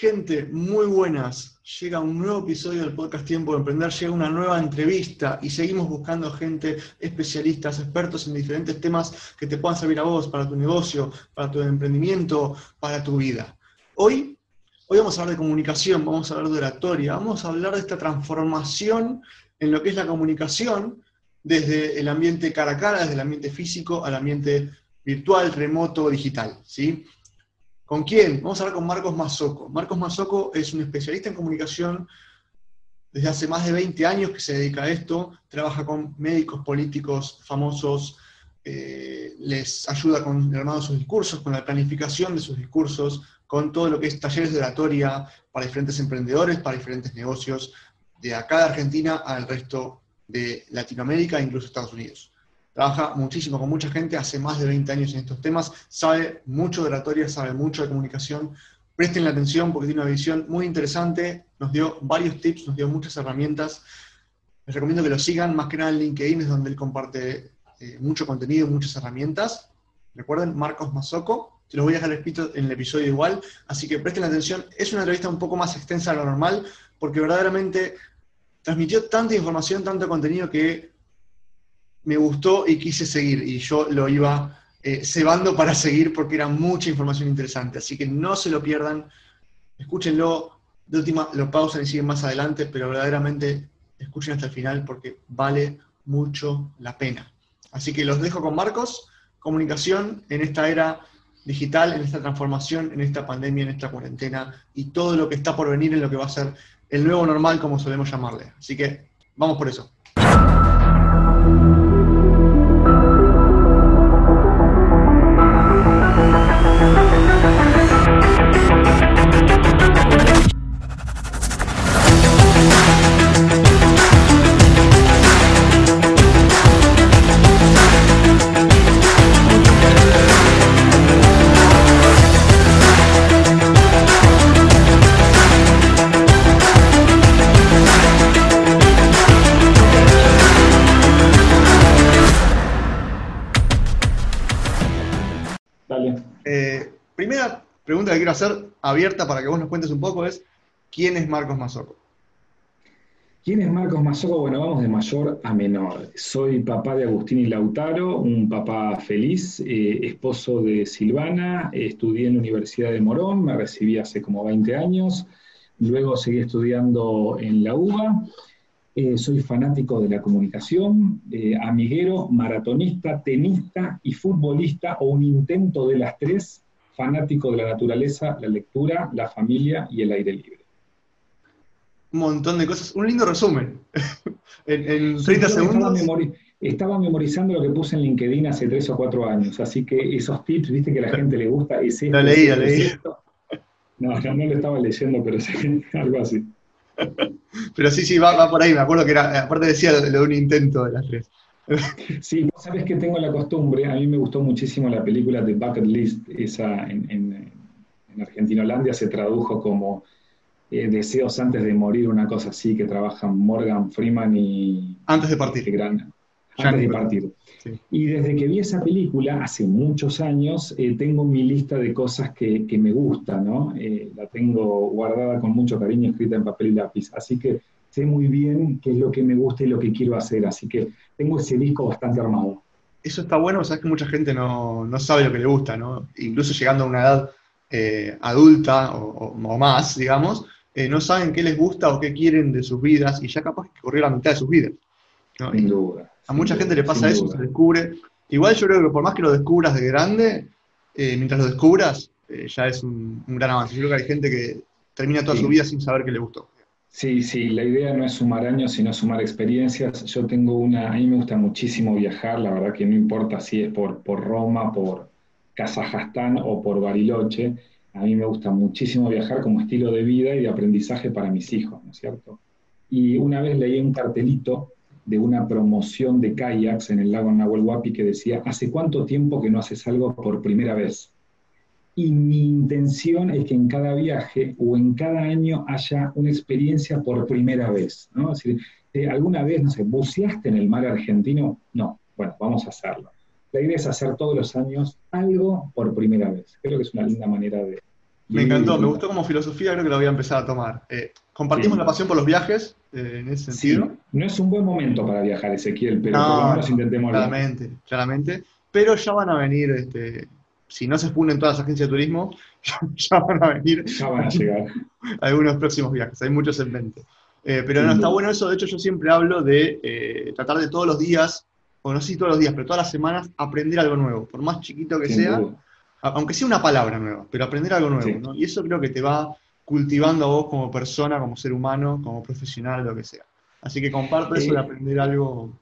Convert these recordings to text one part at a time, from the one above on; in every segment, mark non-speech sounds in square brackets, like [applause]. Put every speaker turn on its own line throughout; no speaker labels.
Gente, muy buenas. Llega un nuevo episodio del podcast Tiempo de Emprender, llega una nueva entrevista y seguimos buscando gente, especialistas, expertos en diferentes temas que te puedan servir a vos, para tu negocio, para tu emprendimiento, para tu vida. Hoy, hoy vamos a hablar de comunicación, vamos a hablar de oratoria, vamos a hablar de esta transformación en lo que es la comunicación desde el ambiente cara a cara, desde el ambiente físico al ambiente virtual, remoto, digital. ¿sí? ¿Con quién? Vamos a hablar con Marcos Mazoco. Marcos Mazoco es un especialista en comunicación desde hace más de 20 años que se dedica a esto, trabaja con médicos, políticos famosos, eh, les ayuda con el armado de sus discursos, con la planificación de sus discursos, con todo lo que es talleres de oratoria para diferentes emprendedores, para diferentes negocios, de acá de Argentina al resto de Latinoamérica e incluso Estados Unidos trabaja muchísimo con mucha gente, hace más de 20 años en estos temas, sabe mucho de oratoria, sabe mucho de comunicación. Presten la atención porque tiene una visión muy interesante, nos dio varios tips, nos dio muchas herramientas. Les recomiendo que lo sigan, más que nada en LinkedIn, es donde él comparte eh, mucho contenido, muchas herramientas. Recuerden, Marcos Mazoco, te los voy a dejar en el episodio igual, así que presten atención. Es una entrevista un poco más extensa de lo normal, porque verdaderamente transmitió tanta información, tanto contenido que me gustó y quise seguir. Y yo lo iba eh, cebando para seguir porque era mucha información interesante. Así que no se lo pierdan, escúchenlo. De última, lo pausan y siguen más adelante, pero verdaderamente escuchen hasta el final porque vale mucho la pena. Así que los dejo con Marcos, comunicación en esta era digital, en esta transformación, en esta pandemia, en esta cuarentena y todo lo que está por venir en lo que va a ser el nuevo normal, como solemos llamarle. Así que vamos por eso. Quiero hacer abierta para que vos nos cuentes un poco es, ¿quién es Marcos Mazoco?
¿Quién es Marcos Mazoco? Bueno, vamos de mayor a menor. Soy papá de Agustín y Lautaro, un papá feliz, eh, esposo de Silvana, estudié en la Universidad de Morón, me recibí hace como 20 años, luego seguí estudiando en la UBA, eh, soy fanático de la comunicación, eh, amiguero, maratonista, tenista y futbolista, o un intento de las tres, fanático de la naturaleza, la lectura, la familia y el aire libre.
Un montón de cosas. Un lindo resumen. [laughs] en, 30 segundos.
Estaba, memorizando lo que puse en LinkedIn hace tres o cuatro años, así que esos tips, viste que a la gente le gusta. Ese,
lo leí, lo leí.
No, yo no lo estaba leyendo, pero sí, [laughs] algo así.
Pero sí, sí, va, va, por ahí. Me acuerdo que era, aparte decía lo de un intento de las tres. [laughs]
Sí, vos sabés que tengo la costumbre, a mí me gustó muchísimo la película de Bucket List, esa en, en, en Argentina-Holandia se tradujo como eh, Deseos antes de morir, una cosa así, que trabajan Morgan Freeman y...
Antes de partir.
Gran, antes de partir. Y desde que vi esa película, hace muchos años, eh, tengo mi lista de cosas que, que me gustan, ¿no? Eh, la tengo guardada con mucho cariño, escrita en papel y lápiz. Así que sé muy bien qué es lo que me gusta y lo que quiero hacer, así que tengo ese disco bastante armado.
Eso está bueno, sabes que mucha gente no, sabe lo que le gusta, ¿no? Incluso llegando a una edad eh, adulta o, más, digamos, eh, no saben qué les gusta o qué quieren de sus vidas y ya capaz que corrió la mitad de sus vidas.
Sin duda.
A mucha gente le pasa eso, se descubre. Igual yo creo que por más que lo descubras de grande, eh, mientras lo descubras, ya es un, un, gran avance. Yo creo que hay gente que termina toda su vida sin saber qué le gustó.
Sí, sí, la idea no es sumar años, sino sumar experiencias. Yo tengo una, a mí me gusta muchísimo viajar, la verdad que no importa si es por, por Roma, por Kazajstán o por Bariloche, a mí me gusta muchísimo viajar como estilo de vida y de aprendizaje para mis hijos, ¿no es cierto? Y una vez leí un cartelito de una promoción de kayaks en el lago Nahuel Huapi que decía, ¿hace cuánto tiempo que no haces algo por primera vez? Y mi intención es que en cada viaje o en cada año haya una experiencia por primera vez, ¿no? Es decir, eh, ¿alguna vez, no sé, buceaste en el mar argentino? No, bueno, vamos a hacerlo. La idea es hacer todos los años algo por primera vez. Creo que es una linda manera de,
Me encantó, me gustó como filosofía, creo que lo voy a empezar a tomar. Eh, compartimos la pasión por los viajes, eh, en ese sentido. Sí,
no es un buen momento para viajar, Ezequiel, pero por lo menos intentemos.
Claramente, claramente. Pero ya van a venir, este, si no se exponen todas las agencias de turismo, [laughs] ya, van a venir.
Ya van a llegar. [laughs]
algunos próximos viajes, hay muchos en mente. Eh, pero no, está bueno eso, de hecho yo siempre hablo de tratar de todos los días, o no sé si todos los días, pero todas las semanas, aprender algo nuevo, por más chiquito que sea aunque sea una palabra nueva, pero aprender algo nuevo, ¿no? Y eso creo que te va cultivando a vos como persona, como ser humano, como profesional, lo que sea. Así que comparto eso de eh, aprender algo.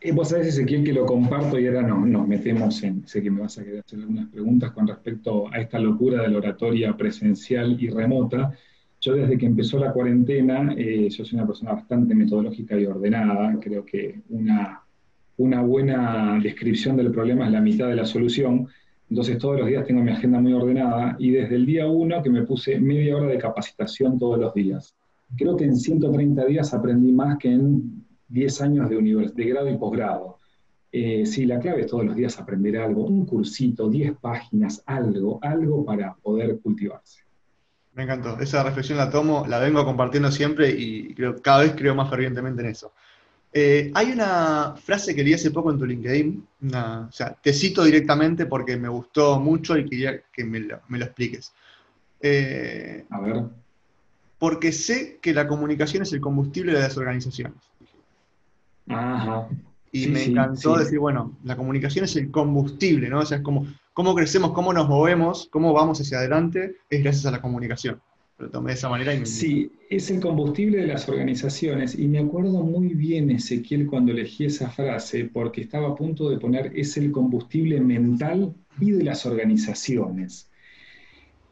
Eh, vos sabés, Ezequiel, que lo comparto y ahora no, nos metemos en, sé que me vas a querer hacer algunas preguntas con respecto a esta locura de la oratoria presencial y remota. Yo desde que empezó la cuarentena, eh, yo soy una persona bastante metodológica y ordenada, creo que una, una buena descripción del problema es la mitad de la solución. Entonces todos los días tengo mi agenda muy ordenada y desde el día uno que me puse media hora de capacitación todos los días. Creo que en 130 días aprendí más que en 10 años de, de grado y posgrado. Eh, sí, la clave es todos los días aprender algo, un cursito, 10 páginas, algo, algo para poder cultivarse.
Me encantó, esa reflexión la tomo, la vengo compartiendo siempre y creo, cada vez creo más fervientemente en eso. Eh, hay una frase que leí hace poco en tu LinkedIn, o sea, te cito directamente porque me gustó mucho y quería que me lo, expliques.
Eh, a ver.
Porque sé que la comunicación es el combustible de las organizaciones.
Ajá.
Y me encantó decir, bueno, la comunicación es el combustible, ¿no? O sea, es como cómo crecemos, cómo nos movemos, cómo vamos hacia adelante, es gracias a la comunicación lo tomé de esa manera. Y
Sí, es el combustible de las organizaciones y me acuerdo muy bien, Ezequiel, cuando elegí esa frase, porque estaba a punto de poner es el combustible mental y de las organizaciones.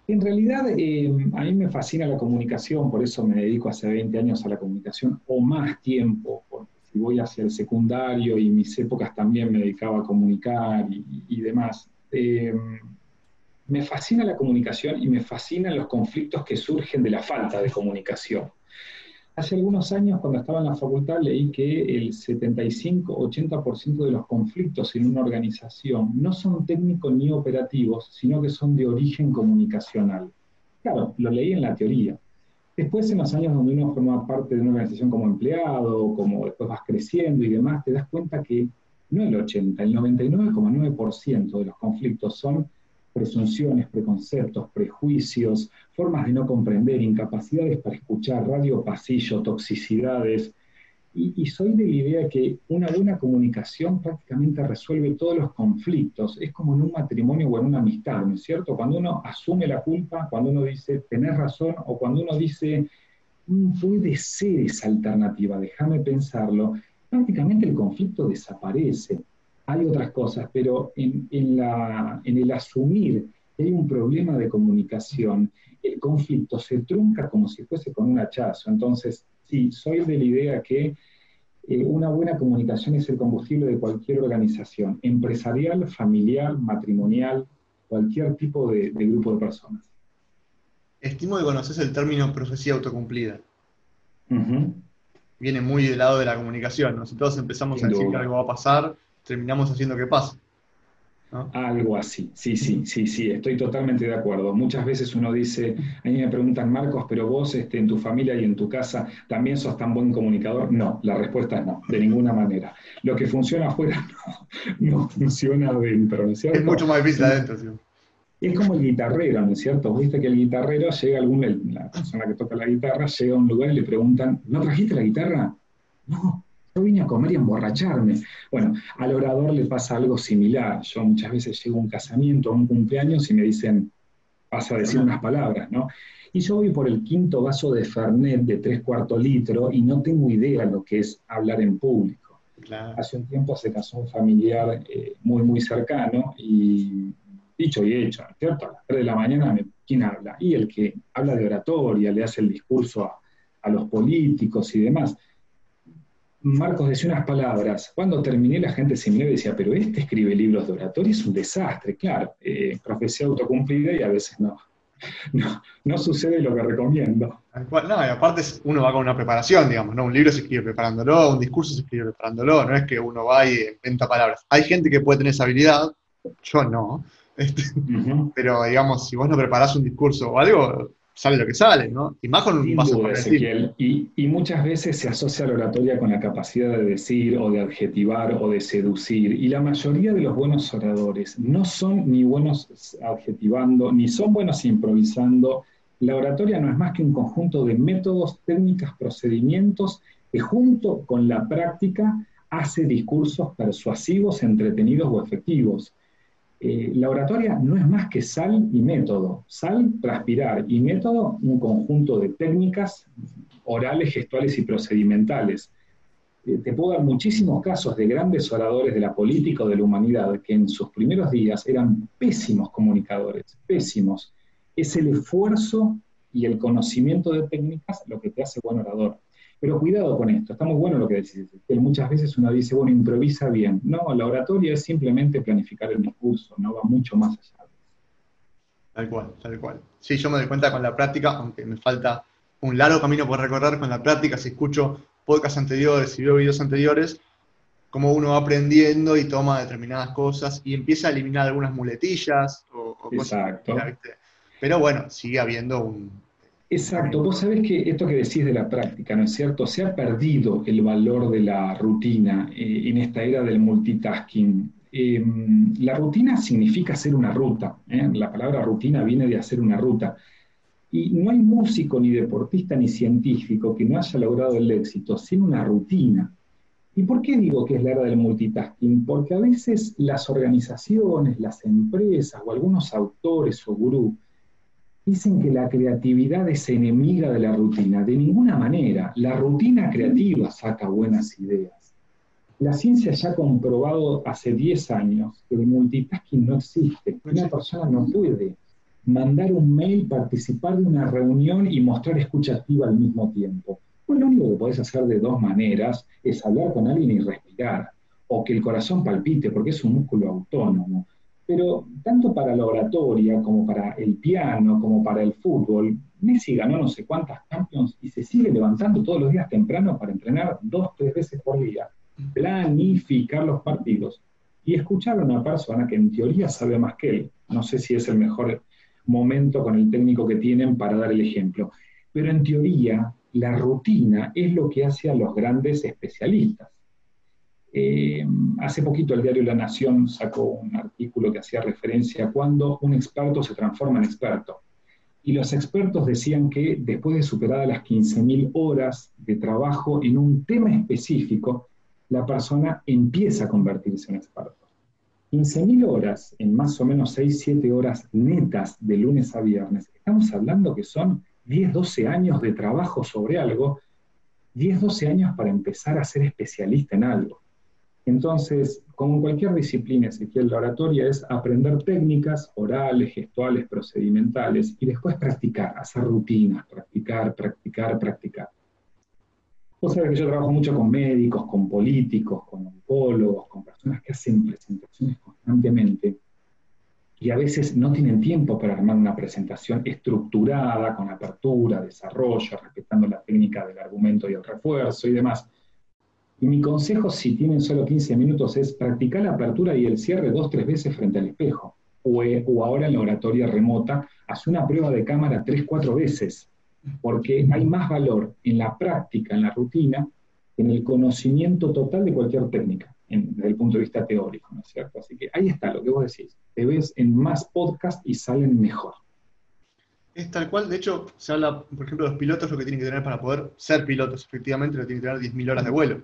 En realidad, eh, a mí me fascina la comunicación, por eso me dedico hace 20 años a la comunicación o más tiempo, porque si voy hacia el secundario y mis épocas también me dedicaba a comunicar y, demás. Eh, me fascina la comunicación y me fascinan los conflictos que surgen de la falta de comunicación. Hace algunos años, cuando estaba en la facultad, leí que el 75-80% de los conflictos en una organización no son técnicos ni operativos, sino que son de origen comunicacional. Claro, lo leí en la teoría. Después, en los años donde uno forma parte de una organización como empleado, como después vas creciendo y demás, te das cuenta que no el 80, el 99,9% de los conflictos son presunciones, preconceptos, prejuicios, formas de no comprender, incapacidades para escuchar, radio pasillo, toxicidades. Y, soy de la idea que una buena comunicación prácticamente resuelve todos los conflictos. Es como en un matrimonio o en una amistad, ¿no es cierto? Cuando uno asume la culpa, cuando uno dice, tenés razón, o cuando uno dice, mm, puede ser esa alternativa, déjame pensarlo, prácticamente el conflicto desaparece hay otras cosas, pero en, el asumir que hay un problema de comunicación, el conflicto se trunca como si fuese con un hachazo. Entonces, sí, soy de la idea que eh, una buena comunicación es el combustible de cualquier organización, empresarial, familiar, matrimonial, cualquier tipo de, grupo de personas.
Estimo que conoces el término profecía autocumplida. Viene muy del lado de la comunicación, ¿no? Si todos empezamos a decir que algo va a pasar, terminamos haciendo que pase.
Algo así, sí, sí, sí, sí, estoy totalmente de acuerdo. Muchas veces uno dice, a mí me preguntan, Marcos, pero vos este, en tu familia y en tu casa también sos tan buen comunicador. No, la respuesta es no, de ninguna manera. Lo que funciona afuera [laughs] no, funciona adentro, ¿no es cierto?
Es mucho más difícil adentro, sí.
Es como el guitarrero, ¿no es cierto? Viste que el guitarrero llega a algún, la persona que toca la guitarra llega a un lugar y le preguntan, ¿no trajiste la guitarra? No, yo vine a comer y a emborracharme. Bueno, al orador le pasa algo similar. Yo muchas veces llego a un casamiento, a un cumpleaños y me dicen, vas a decir unas palabras, ¿no? Y yo voy por el quinto vaso de Fernet de tres cuartos litro y no tengo idea lo que es hablar en público. Hace un tiempo se casó un familiar eh, muy, muy cercano y dicho y hecho, ¿cierto? A las 3 de la mañana, ¿quién habla? Y el que habla de oratoria, le hace el discurso a, a los políticos y demás. Marcos decía unas palabras. Cuando terminé, la gente se miró y decía, pero este escribe libros de oratoria, es un desastre. Claro, eh, profecía autocumplida y a veces no. [laughs] No, no sucede lo que recomiendo.
No, y aparte uno va con una preparación, digamos, ¿no? Un libro se escribe preparándolo, un discurso se escribe preparándolo, no es que uno va y inventa palabras. Hay gente que puede tener esa habilidad, yo no, Este, [laughs] pero, digamos, si vos no preparás un discurso o algo, sale lo que sale, ¿no?
Y más con un paso y, y, muchas veces se asocia la oratoria con la capacidad de decir o de adjetivar o de seducir. Y la mayoría de los buenos oradores no son ni buenos adjetivando, ni son buenos improvisando. La oratoria no es más que un conjunto de métodos, técnicas, procedimientos que junto con la práctica hace discursos persuasivos, entretenidos o efectivos. Eh, la oratoria no es más que sal y método. Sal, transpirar y método, un conjunto de técnicas orales, gestuales y procedimentales. Eh, te puedo dar muchísimos casos de grandes oradores de la política o de la humanidad que en sus primeros días eran pésimos comunicadores, pésimos. Es el esfuerzo y el conocimiento de técnicas lo que te hace buen orador. Pero cuidado con esto, está muy bueno lo que decís. Muchas veces uno dice, bueno, improvisa bien. No, la oratoria es simplemente planificar el discurso, no va mucho más allá.
Tal cual, tal cual. Sí, yo me doy cuenta con la práctica, aunque me falta un largo camino por recorrer con la práctica, si escucho podcasts anteriores y veo videos anteriores, cómo uno va aprendiendo y toma determinadas cosas y empieza a eliminar algunas muletillas o,
Exacto.
Pero bueno, sigue habiendo un,
Exacto, vos sabés que esto que decís de la práctica, ¿no es cierto? Se ha perdido el valor de la rutina eh, en esta era del multitasking. Em, la rutina significa hacer una ruta, ¿eh? la palabra rutina viene de hacer una ruta. Y no hay músico, ni deportista, ni científico que no haya logrado el éxito sin una rutina. ¿Y por qué digo que es la era del multitasking? Porque a veces las organizaciones, las empresas o algunos autores o gurús dicen que la creatividad es enemiga de la rutina. De ninguna manera. La rutina creativa saca buenas ideas. La ciencia ya ha comprobado hace 10 años que el multitasking no existe. Una persona no puede mandar un mail, participar de una reunión y mostrar escucha activa al mismo tiempo. Pues lo único que podés hacer de dos maneras es hablar con alguien y respirar, o que el corazón palpite, porque es un músculo autónomo. Pero tanto para la oratoria como para el piano, como para el fútbol, Messi ganó no sé cuántas Champions y se sigue levantando todos los días temprano para entrenar dos, tres veces por día, planificar los partidos y escuchar a una persona que en teoría sabe más que él. No sé si es el mejor momento con el técnico que tienen para dar el ejemplo, pero en teoría la rutina es lo que hace a los grandes especialistas. Eh, hace poquito el diario La Nación sacó un artículo que hacía referencia a cuando un experto se transforma en experto. Y los expertos decían que después de superar las 15.000 horas de trabajo en un tema específico, la persona empieza a convertirse en experto. 15.000 horas en más o menos 6-7 horas netas de lunes a viernes. Estamos hablando que son 10-12 años de trabajo sobre algo, 10-12 años para empezar a ser especialista en algo. Entonces, como en cualquier disciplina, Ezequiel, la oratoria es aprender técnicas orales, gestuales, procedimentales y después practicar, hacer rutinas, practicar, practicar, practicar. Vos sabés que yo trabajo mucho con médicos, con políticos, con oncólogos, con personas que hacen presentaciones constantemente y a veces no tienen tiempo para armar una presentación estructurada, con apertura, desarrollo, respetando la técnica del argumento y el refuerzo y demás. Y mi consejo, si tienen solo 15 minutos, es practicar la apertura y el cierre dos, tres veces frente al espejo. O, eh, o ahora en la oratoria remota, haz una prueba de cámara tres, cuatro veces, porque hay más valor en la práctica, en la rutina, en el conocimiento total de cualquier técnica, desde el punto de vista teórico, ¿no es cierto? Así que ahí está lo que vos decís. Te ves en más podcast y salen mejor.
Es tal cual, de hecho, se habla, por ejemplo, de los pilotos, lo que tienen que tener para poder ser pilotos, efectivamente, lo tienen que tener 10.000 horas de vuelo.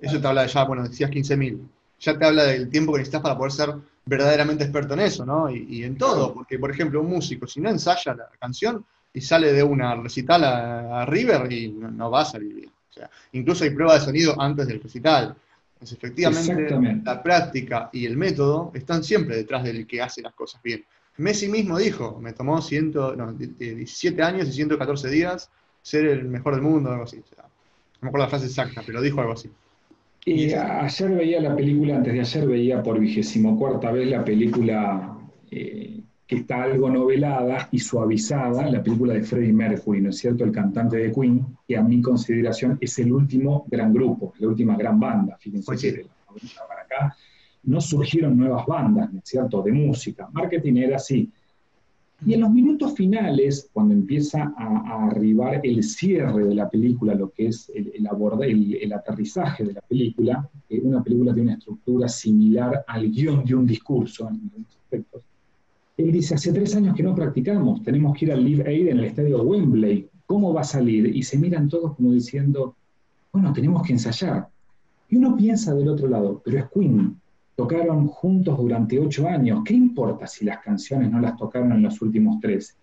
Eso te habla de ya, bueno, decías 15.000. Ya te habla del tiempo que necesitas para poder ser verdaderamente experto en eso, ¿no? Y, en todo, porque, por ejemplo, un músico, si no ensaya la canción y sale de una recital a, River, y no, va a salir bien. O sea, incluso hay prueba de sonido antes del recital. Entonces, efectivamente, la práctica y el método están siempre detrás del que hace las cosas bien. Messi mismo dijo, me tomó 17 años y 114 días ser el mejor del mundo, algo así. no me acuerdo la frase exacta, pero dijo algo así.
Y ayer veía la película, antes de ayer veía por vigésimo cuarta vez la película eh, que está algo novelada y suavizada, la película de Freddie Mercury, ¿no es cierto? El cantante de Queen, que a mi consideración es el último gran grupo, la última gran banda, fíjense que de la para acá. no surgieron nuevas bandas, ¿no es cierto?, de música. Marketing era así. Y en los minutos finales, cuando empieza a, arribar el cierre de la película, lo que es el, el, el, aterrizaje de la película, eh, una película tiene una estructura similar al guion de un discurso en algunos aspectos. Él dice, hace tres años que no practicamos, tenemos que ir al Live Aid en el estadio Wembley, ¿cómo va a salir? Y se miran todos como diciendo, bueno, tenemos que ensayar. Y uno piensa del otro lado, pero es Queen, tocaron juntos durante ocho años, ¿qué importa si las canciones no las tocaron en los últimos tres?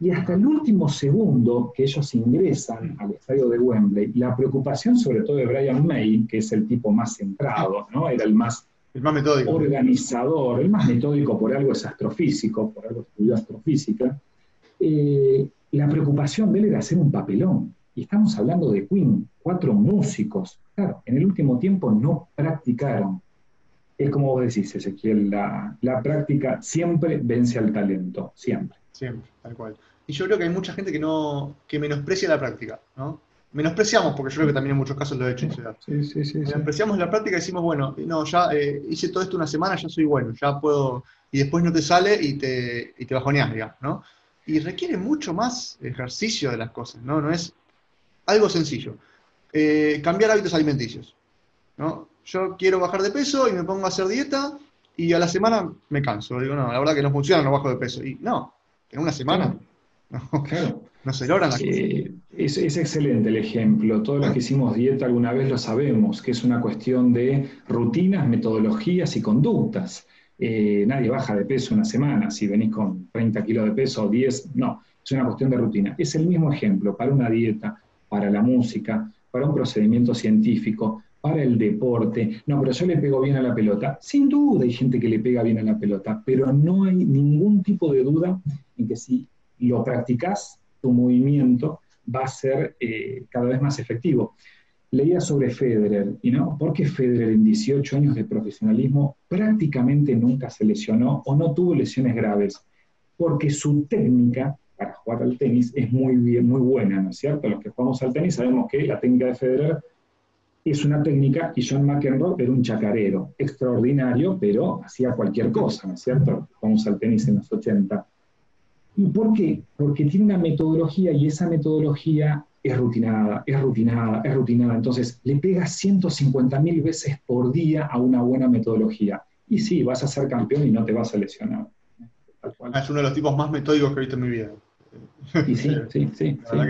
Y hasta el último segundo que ellos ingresan al estadio de Wembley, la preocupación sobre todo de Brian May, que es el tipo más centrado, ¿no? era el más,
el más metódico.
organizador, el más metódico por algo es astrofísico, por algo estudió astrofísica, eh, la preocupación de él era hacer un papelón. Y estamos hablando de Queen, cuatro músicos. Claro, en el último tiempo no practicaron. Es como vos decís, Ezequiel, la, la práctica siempre vence al talento, siempre.
Siempre, tal cual. Y yo creo que hay mucha gente que no que menosprecia la práctica, ¿no? Menospreciamos, porque yo creo que también en muchos casos lo he hecho. Sí, sí, sí, Menospreciamos la práctica y decimos, bueno, no, ya eh, hice todo esto una semana, ya soy bueno, ya puedo. Y después no te sale y te, y te bajoneas, digamos, ¿no? Y requiere mucho más ejercicio de las cosas, ¿no? No es algo sencillo. Eh, cambiar hábitos alimenticios. ¿no? Yo quiero bajar de peso y me pongo a hacer dieta y a la semana me canso. Digo, no, la verdad que no funciona, no bajo de peso. Y no, en una semana [laughs] no, se logran las
eh, Es, es, excelente el ejemplo. Todos los que hicimos dieta alguna vez lo sabemos, que es una cuestión de rutinas, metodologías y conductas. Eh, nadie baja de peso una semana. Si venís con 30 kilos de peso o 10, no. Es una cuestión de rutina. Es el mismo ejemplo para una dieta, para la música, para un procedimiento científico, para el deporte. No, pero yo le pego bien a la pelota. Sin duda hay gente que le pega bien a la pelota, pero no hay ningún tipo de duda en que si lo practicas, tu movimiento va a ser eh, cada vez más efectivo. Leía sobre Federer, y no, ¿por qué Federer en 18 años de profesionalismo prácticamente nunca se lesionó o no tuvo lesiones graves? Porque su técnica para jugar al tenis es muy, bien, muy buena, ¿no es cierto? Los que jugamos al tenis sabemos que la técnica de Federer es una técnica y John McEnroe era un chacarero, extraordinario, pero hacía cualquier cosa, ¿no es cierto? Jugamos al tenis en los 80. ¿Y por qué? Porque tiene una metodología y esa metodología es rutinada, es rutinada, es rutinada. Entonces, le pegas 150 mil veces por día a una buena metodología. Y sí, vas a ser campeón y no te vas a lesionar.
Es uno de los tipos más metódicos que he visto en mi vida. [laughs]
sí, sí, sí,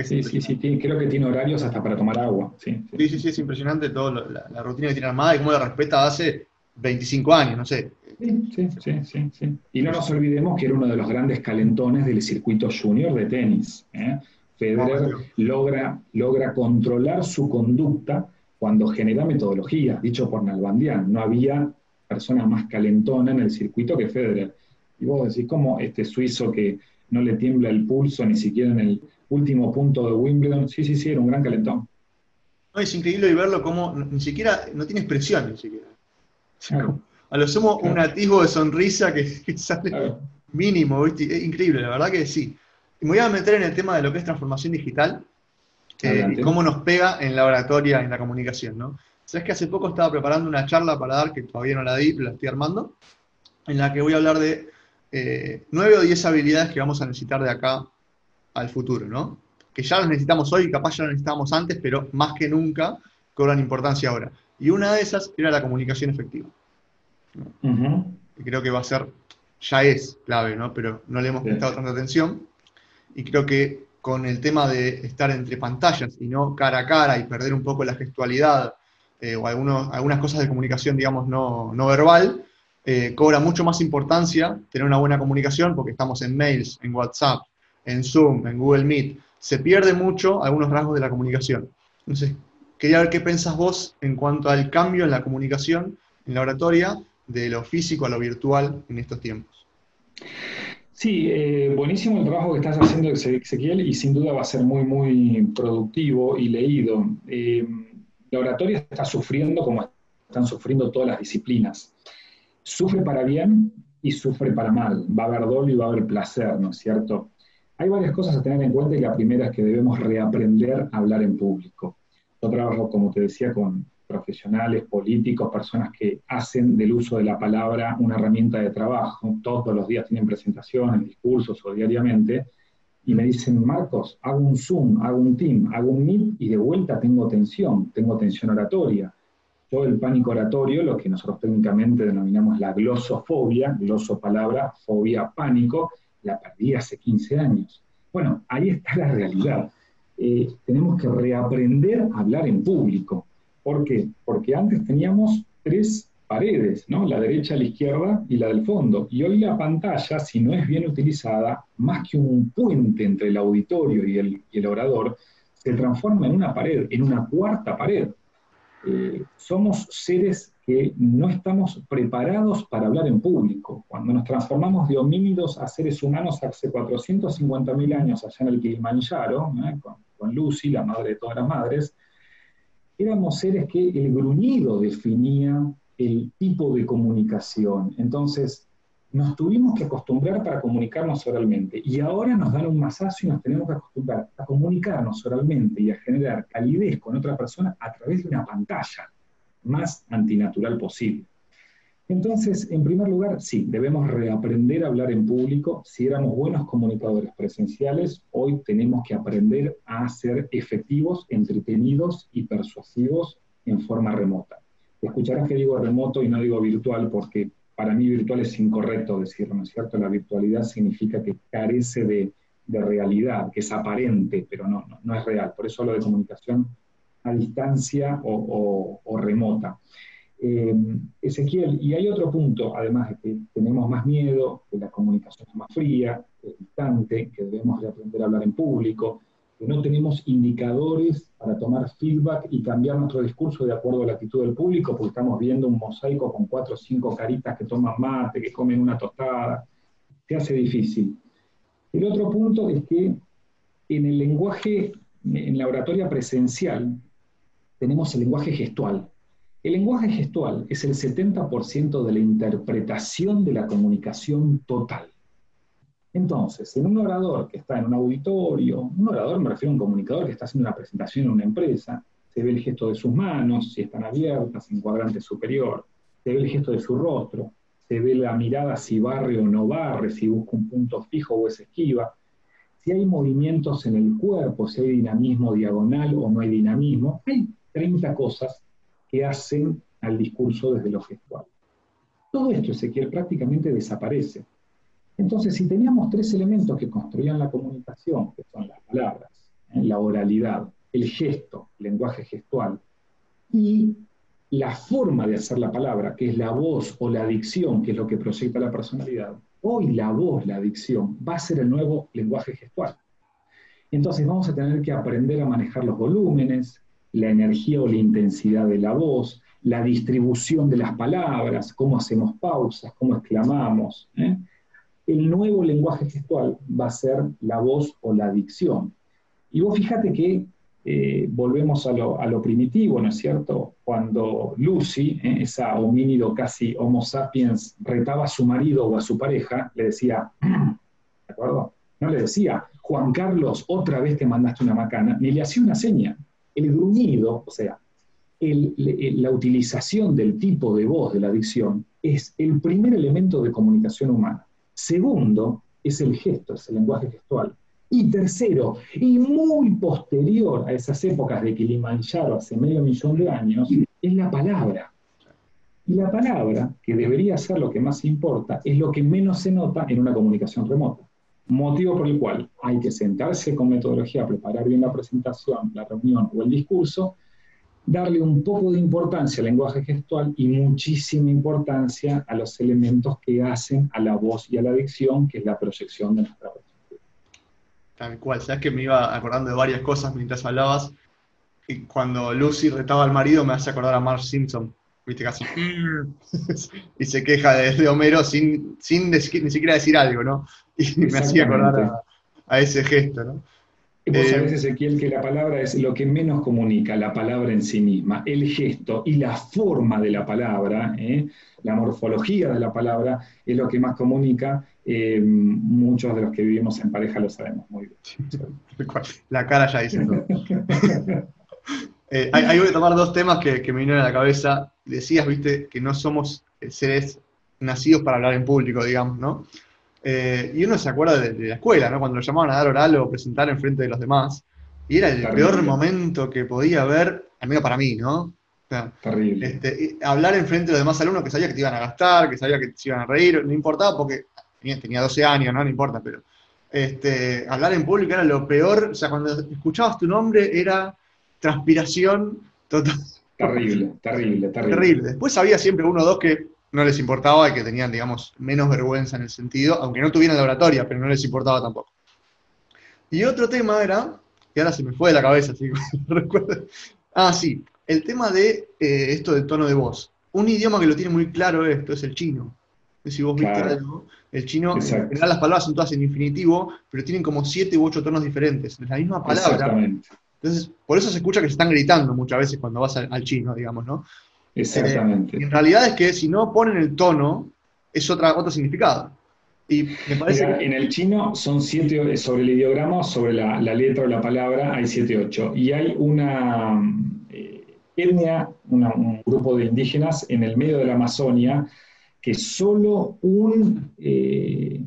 sí, sí, sí, creo que tiene horarios hasta para tomar agua. Sí,
sí, sí, es impresionante toda la, rutina que tiene armada y cómo la respeta hace 25 años, no sé.
Sí, sí, sí, sí, Y no nos olvidemos que era uno de los grandes calentones del circuito junior de tenis. ¿eh? Federer logra, logra controlar su conducta cuando genera metodología, dicho por Nalbandian. No había persona más calentona en el circuito que Federer. Y vos decís, ¿cómo este suizo que no le tiembla el pulso ni siquiera en el último punto de Wimbledon. Sí, sí, sí, era un gran calentón.
No, es increíble verlo como ni siquiera, no tiene expresión ni siquiera. A lo sumo un atisbo de sonrisa que, [laughs] sale mínimo, ¿viste? Es increíble, la verdad que sí. Y me voy a meter en el tema de lo que es transformación digital eh, y cómo nos pega en la oratoria, en la comunicación, ¿no? Sabes que hace poco estaba preparando una charla para dar, que todavía no la di, la estoy armando, en la que voy a hablar de eh, nueve o diez habilidades que vamos a necesitar de acá al futuro, ¿no? Que ya las necesitamos hoy, capaz ya las necesitábamos antes, pero más que nunca cobran importancia ahora. Y una de esas era la comunicación efectiva. Y creo que va a ser, ya es clave, ¿no? Pero no le hemos prestado tanta atención. Y creo que con el tema de estar entre pantallas y no cara a cara y perder un poco la gestualidad eh, o algunas cosas de comunicación, digamos, no, no verbal, eh, cobra mucho más importancia tener una buena comunicación porque estamos en mails, en WhatsApp, en Zoom, en Google Meet. Se pierde mucho algunos rasgos de la comunicación. Entonces, quería ver qué pensás vos en cuanto al cambio en la comunicación, en la oratoria, de lo físico a lo virtual en estos tiempos.
Sí, eh, buenísimo el trabajo que estás haciendo, Ezequiel, y sin duda va a ser muy, muy productivo y leído. Eh, la oratoria está sufriendo como están sufriendo todas las disciplinas sufre para bien y sufre para mal. Va a haber dolor y va a haber placer, ¿no es cierto? Hay varias cosas a tener en cuenta y la primera es que debemos reaprender a hablar en público. Yo trabajo, como te decía, con, profesionales, políticos, personas que hacen del uso de la palabra una herramienta de trabajo, todos los días tienen presentaciones, discursos o diariamente, y me dicen, Marcos, hago un Zoom, hago un Team, hago un Meet y de vuelta tengo tensión, tengo tensión oratoria. El pánico oratorio, lo que nosotros técnicamente denominamos la glosofobia, gloso palabra, fobia, pánico, la perdí hace 15 años. Bueno, ahí está la realidad. Eh, tenemos que reaprender a hablar en público. ¿Por qué? Porque antes teníamos tres paredes, ¿no? La derecha, la izquierda y la del fondo. Y hoy la pantalla, si no es bien utilizada, más que un puente entre el auditorio y el, orador, se transforma en una pared, en una cuarta pared. Eh, somos seres que no estamos preparados para hablar en público. Cuando nos transformamos de homínidos a seres humanos hace 450.000 años allá en el Kilimanjaro, ¿eh? con, con Lucy, la madre de todas las madres, éramos seres que el gruñido definía el tipo de comunicación. Entonces, nos tuvimos que acostumbrar para comunicarnos oralmente y ahora nos dan un masazo y nos tenemos que acostumbrar a comunicarnos oralmente y a generar calidez con otra persona a través de una pantalla más antinatural posible. Entonces, en primer lugar, sí, debemos reaprender a hablar en público. Si éramos buenos comunicadores presenciales, hoy tenemos que aprender a ser efectivos, entretenidos y persuasivos en forma remota. Escucharás que digo remoto y no digo virtual porque para mí virtual es incorrecto decirlo, ¿no es cierto? La virtualidad significa que carece de, realidad, que es aparente, pero no, no, es real. Por eso hablo de comunicación a distancia o, remota. Eh, Ezequiel, y hay otro punto, además de que tenemos más miedo, que la comunicación es más fría, distante, que debemos aprender a hablar en público, no tenemos indicadores para tomar feedback y cambiar nuestro discurso de acuerdo a la actitud del público, porque estamos viendo un mosaico con cuatro o cinco caritas que toman mate, que comen una tostada, se hace difícil. El otro punto es que en el lenguaje, en la oratoria presencial, tenemos el lenguaje gestual. El lenguaje gestual es el 70% de la interpretación de la comunicación total. Entonces, en un orador que está en un auditorio, un orador me refiero a un comunicador que está haciendo una presentación en una empresa, se ve el gesto de sus manos, si están abiertas, en cuadrante superior, se ve el gesto de su rostro, se ve la mirada si barre o no barre, si busca un punto fijo o es esquiva, si hay movimientos en el cuerpo, si hay dinamismo diagonal o no hay dinamismo, hay 30 cosas que hacen al discurso desde lo gestual. Todo esto, Ezequiel, prácticamente desaparece. Entonces, si teníamos tres elementos que construían la comunicación, que son las palabras, ¿eh? la oralidad, el gesto, lenguaje gestual, y la forma de hacer la palabra, que es la voz o la dicción, que es lo que proyecta la personalidad, hoy la voz, la dicción, va a ser el nuevo lenguaje gestual. Entonces vamos a tener que aprender a manejar los volúmenes, la energía o la intensidad de la voz, la distribución de las palabras, cómo hacemos pausas, cómo exclamamos. ¿eh? El nuevo lenguaje gestual va a ser la voz o la dicción. Y vos fíjate que eh, volvemos a lo, primitivo, ¿no es cierto? Cuando Lucy, eh, esa homínido casi homo sapiens, retaba a su marido o a su pareja, le decía, [clears throat] ¿de acuerdo? No le decía, Juan Carlos, otra vez te mandaste una macana, ni le hacía una seña. El gruñido, o sea, la utilización del tipo de voz de la dicción es el primer elemento de comunicación humana. Segundo, es el gesto, es el lenguaje gestual. Y tercero, y muy posterior a esas épocas de Kilimanjaro, hace medio millón de años, es la palabra. Y la palabra, que debería ser lo que más importa, es lo que menos se nota en una comunicación remota. Motivo por el cual hay que sentarse con metodología, preparar bien la presentación, la reunión o el discurso, darle un poco de importancia al lenguaje gestual y muchísima importancia a los elementos que hacen a la voz y a la dicción, que es la proyección de nuestra perspectiva.
Tal cual, sabes que me iba acordando de varias cosas mientras hablabas. Y cuando Lucy retaba al marido me hace acordar a Marge Simpson. Viste, casi. [laughs] y se queja de, Homero sin, sin ni siquiera decir algo, ¿no? Y me hacía acordar a ese gesto, ¿no?
Vos eh, sabés, Ezequiel, que la palabra es lo que menos comunica, la palabra en sí misma, el gesto y la forma de la palabra, ¿eh? la morfología de la palabra, es lo que más comunica. Eh, muchos de los que vivimos en pareja lo sabemos muy bien.
La cara ya dice todo. [laughs] Eh, ahí voy a tomar dos temas que, me vinieron a la cabeza. Decías, viste, que no somos seres nacidos para hablar en público, digamos, ¿no? Eh, y uno se acuerda de, la escuela, ¿no? Cuando lo llamaban a dar oral o presentar en frente de los demás. Y era el peor momento que podía haber, al menos para mí, ¿no?
Terrible.
Este, hablar en frente de los demás alumnos que sabía que te iban a gastar, que sabía que te iban a reír, no importaba porque tenía, 12 años, ¿no? No importa, pero este, hablar en público era lo peor. O sea, cuando escuchabas tu nombre era transpiración total.
Terrible, terrible, terrible.
Terrible. Después había siempre uno o dos que no les importaba y que tenían, digamos, menos vergüenza en el sentido, aunque no tuvieran la oratoria, pero no les importaba tampoco. Y otro tema era, que ahora se me fue de la cabeza, así [laughs] recuerdo. Ah, sí, el tema de eh, esto del tono de voz. Un idioma que lo tiene muy claro esto es el chino. Si vos viste algo, el chino, en general las palabras son todas en infinitivo, pero tienen como siete u ocho tonos diferentes. Es la misma palabra. Entonces, por eso se escucha que se están gritando muchas veces cuando vas al, chino, digamos, ¿no?
Exactamente.
en realidad es que si no ponen el tono, es otra, otro significado. Y me parece
En el chino son siete, sobre el ideograma, sobre la, letra o la palabra, hay siete, ocho. Y hay una eh, etnia, un grupo de indígenas en el medio de la Amazonia, que solo un eh,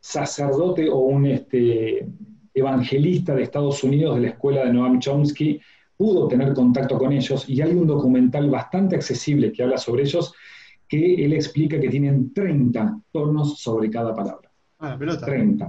sacerdote o un este, evangelista de Estados Unidos de la escuela de Noam Chomsky pudo tener contacto con ellos y hay un documental bastante accesible que habla sobre ellos que él explica que tienen 30 tonos sobre cada palabra.
Ah, pelota.
30.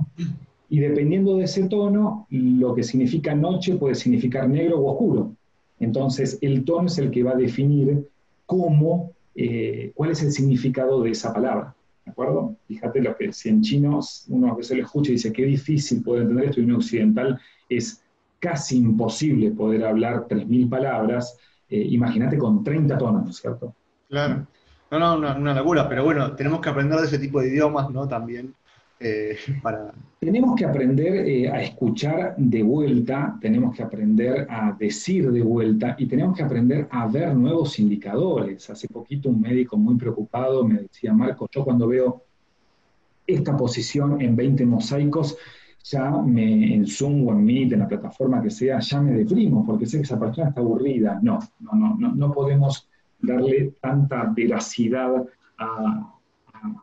Y dependiendo de ese tono, lo que significa noche puede significar negro o oscuro. Entonces, el tono es el que va a definir cómo, eh, cuál es el significado de esa palabra. ¿De acuerdo? Fíjate lo que si en chino uno a veces lo escucha y dice qué difícil poder entender esto, y en occidental es casi imposible poder hablar 3.000 palabras, eh, imagínate con 30 tonos, ¿no es cierto?
Claro. No, no, una, una, locura, pero bueno, tenemos que aprender de ese tipo de idiomas, ¿no? También. Eh, para...
Tenemos que aprender eh, a escuchar de vuelta, tenemos que aprender a decir de vuelta y tenemos que aprender a ver nuevos indicadores. Hace poquito un médico muy preocupado me decía, Marco, yo cuando veo esta posición en 20 mosaicos, ya me, en Zoom o en Meet, en la plataforma que sea, ya me deprimo porque sé que esa persona está aburrida. No, no, no, no, no podemos darle tanta veracidad a,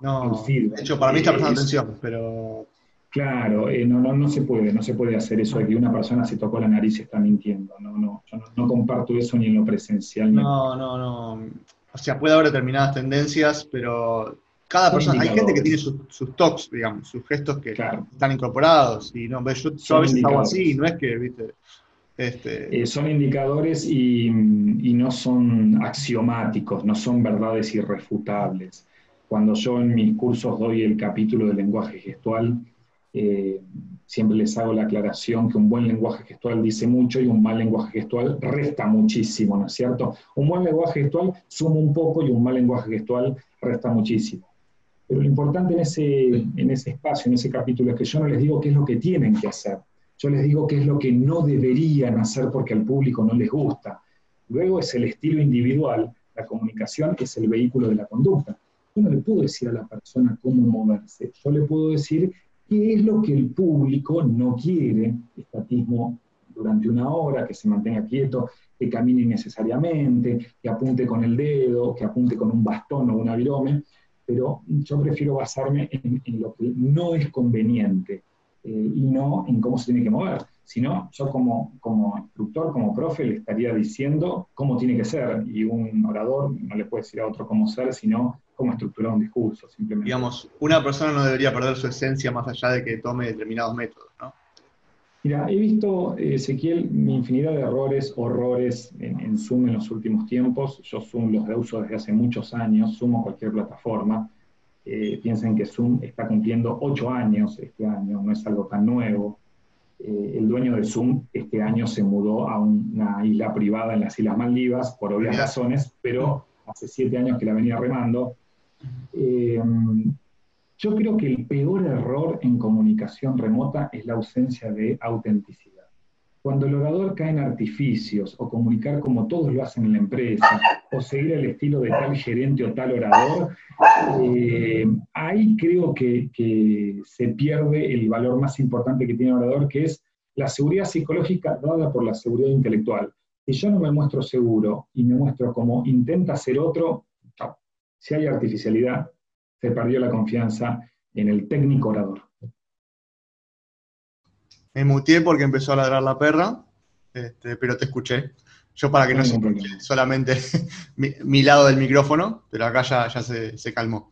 no, de hecho, para mí está prestando atención, pero...
Claro, eh, no, no, no se puede, no se puede hacer eso de que una persona se tocó la nariz y está mintiendo. No, no, yo no, comparto eso ni en lo presencial.
No, no, no. O sea, puede haber determinadas tendencias, pero cada persona, hay gente que tiene sus, sus talks, digamos, sus gestos que están incorporados. Y no, yo, yo a veces hago así, no es que, viste.
Este... Eh, son indicadores y, y, no son axiomáticos, no son verdades irrefutables. Cuando yo en mis cursos doy el capítulo de lenguaje gestual, eh, siempre les hago la aclaración que un buen lenguaje gestual dice mucho y un mal lenguaje gestual resta muchísimo, ¿no es cierto? Un buen lenguaje gestual suma un poco y un mal lenguaje gestual resta muchísimo. Pero lo importante en ese, en ese espacio, en ese capítulo, es que yo no les digo qué es lo que tienen que hacer. Yo les digo qué es lo que no deberían hacer porque al público no les gusta. Luego es el estilo individual, la comunicación es el vehículo de la conducta. Yo no le puedo decir a la persona cómo moverse, yo le puedo decir qué es lo que el público no quiere, estatismo durante una hora, que se mantenga quieto, que camine innecesariamente, que apunte con el dedo, que apunte con un bastón o un virome, pero yo prefiero basarme en, lo que no es conveniente eh, y no en cómo se tiene que mover. Sino yo como, como instructor, como profe, le estaría diciendo cómo tiene que ser. Y un orador no le puede decir a otro cómo ser, sino cómo estructurar un discurso.
Digamos, una persona no debería perder su esencia más allá de que tome determinados métodos, ¿no?
Mira, he visto, Ezequiel, mi infinidad de errores, horrores en, Zoom en los últimos tiempos. Yo Zoom los uso desde hace muchos años, sumo cualquier plataforma. Eh, piensen que Zoom está cumpliendo ocho años este año, no es algo tan nuevo. Eh, el dueño de Zoom este año se mudó a una isla privada en las Islas Maldivas, por obvias razones, pero hace siete años que la venía remando. Eh, yo creo que el peor error en comunicación remota es la ausencia de autenticidad. Cuando el orador cae en artificios o comunicar como todos lo hacen en la empresa o seguir el estilo de tal gerente o tal orador, eh, ahí creo que, que, se pierde el valor más importante que tiene el orador, que es la seguridad psicológica dada por la seguridad intelectual. Si yo no me muestro seguro y me muestro como intenta ser otro, si hay artificialidad, se perdió la confianza en el técnico orador.
Me muteé porque empezó a ladrar la perra, este, pero te escuché. Yo para que no, se escuche solamente [laughs] mi, lado del micrófono, pero acá ya, ya se, calmó.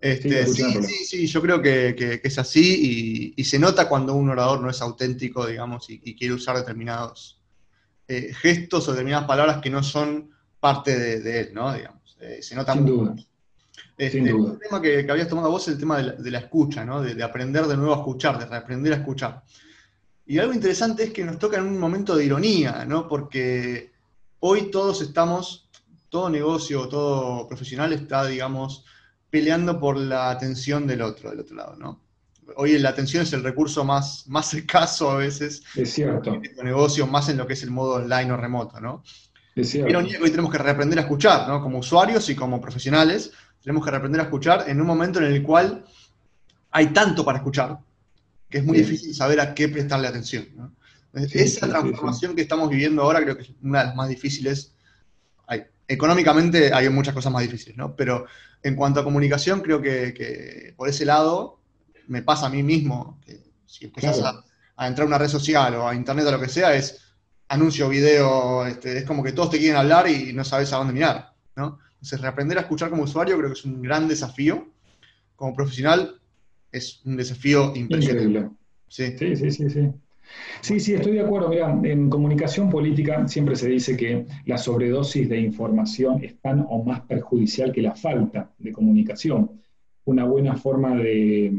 Este, sí, sí, sí, yo creo que, es así y, se nota cuando un orador no es auténtico, digamos, y, quiere usar determinados eh, gestos o determinadas palabras que no son parte de, él, ¿no? Digamos, eh, se nota
Sin duda.
Este, El tema que, habías tomado vos es el tema de la, escucha, ¿no? De, aprender de nuevo a escuchar, de reaprender a escuchar. Y algo interesante es que nos toca en un momento de ironía, ¿no? Porque hoy todos estamos, todo negocio, todo profesional está, digamos, peleando por la atención del otro, del otro lado, ¿no? Hoy la atención es el recurso más, más [laughs] escaso a veces.
Es cierto.
En este negocio, más en lo que es el modo online o remoto, ¿no?
Es cierto.
Ironía que hoy tenemos que reaprender a escuchar, ¿no? Como usuarios y como profesionales, tenemos que reaprender a escuchar en un momento en el cual hay tanto para escuchar, que es muy difícil saber a qué prestarle atención. Esa transformación que estamos viviendo ahora creo que es una de las más difíciles. económicamente hay muchas cosas más difíciles, ¿no? Pero en cuanto a comunicación, creo que, por ese lado me pasa a mí mismo, que si empezás a, entrar a una red social o a internet o lo que sea, es anuncio, video, este, es como que todos te quieren hablar y no sabes a dónde mirar, ¿no? Entonces, reaprender a escuchar como usuario creo que es un gran desafío. Como profesional, es un desafío impresionante.
Sí. sí, sí, sí, sí. Sí, sí, estoy de acuerdo. Mira, en comunicación política siempre se dice que la sobredosis de información es tan o más perjudicial que la falta de comunicación. Una buena forma de,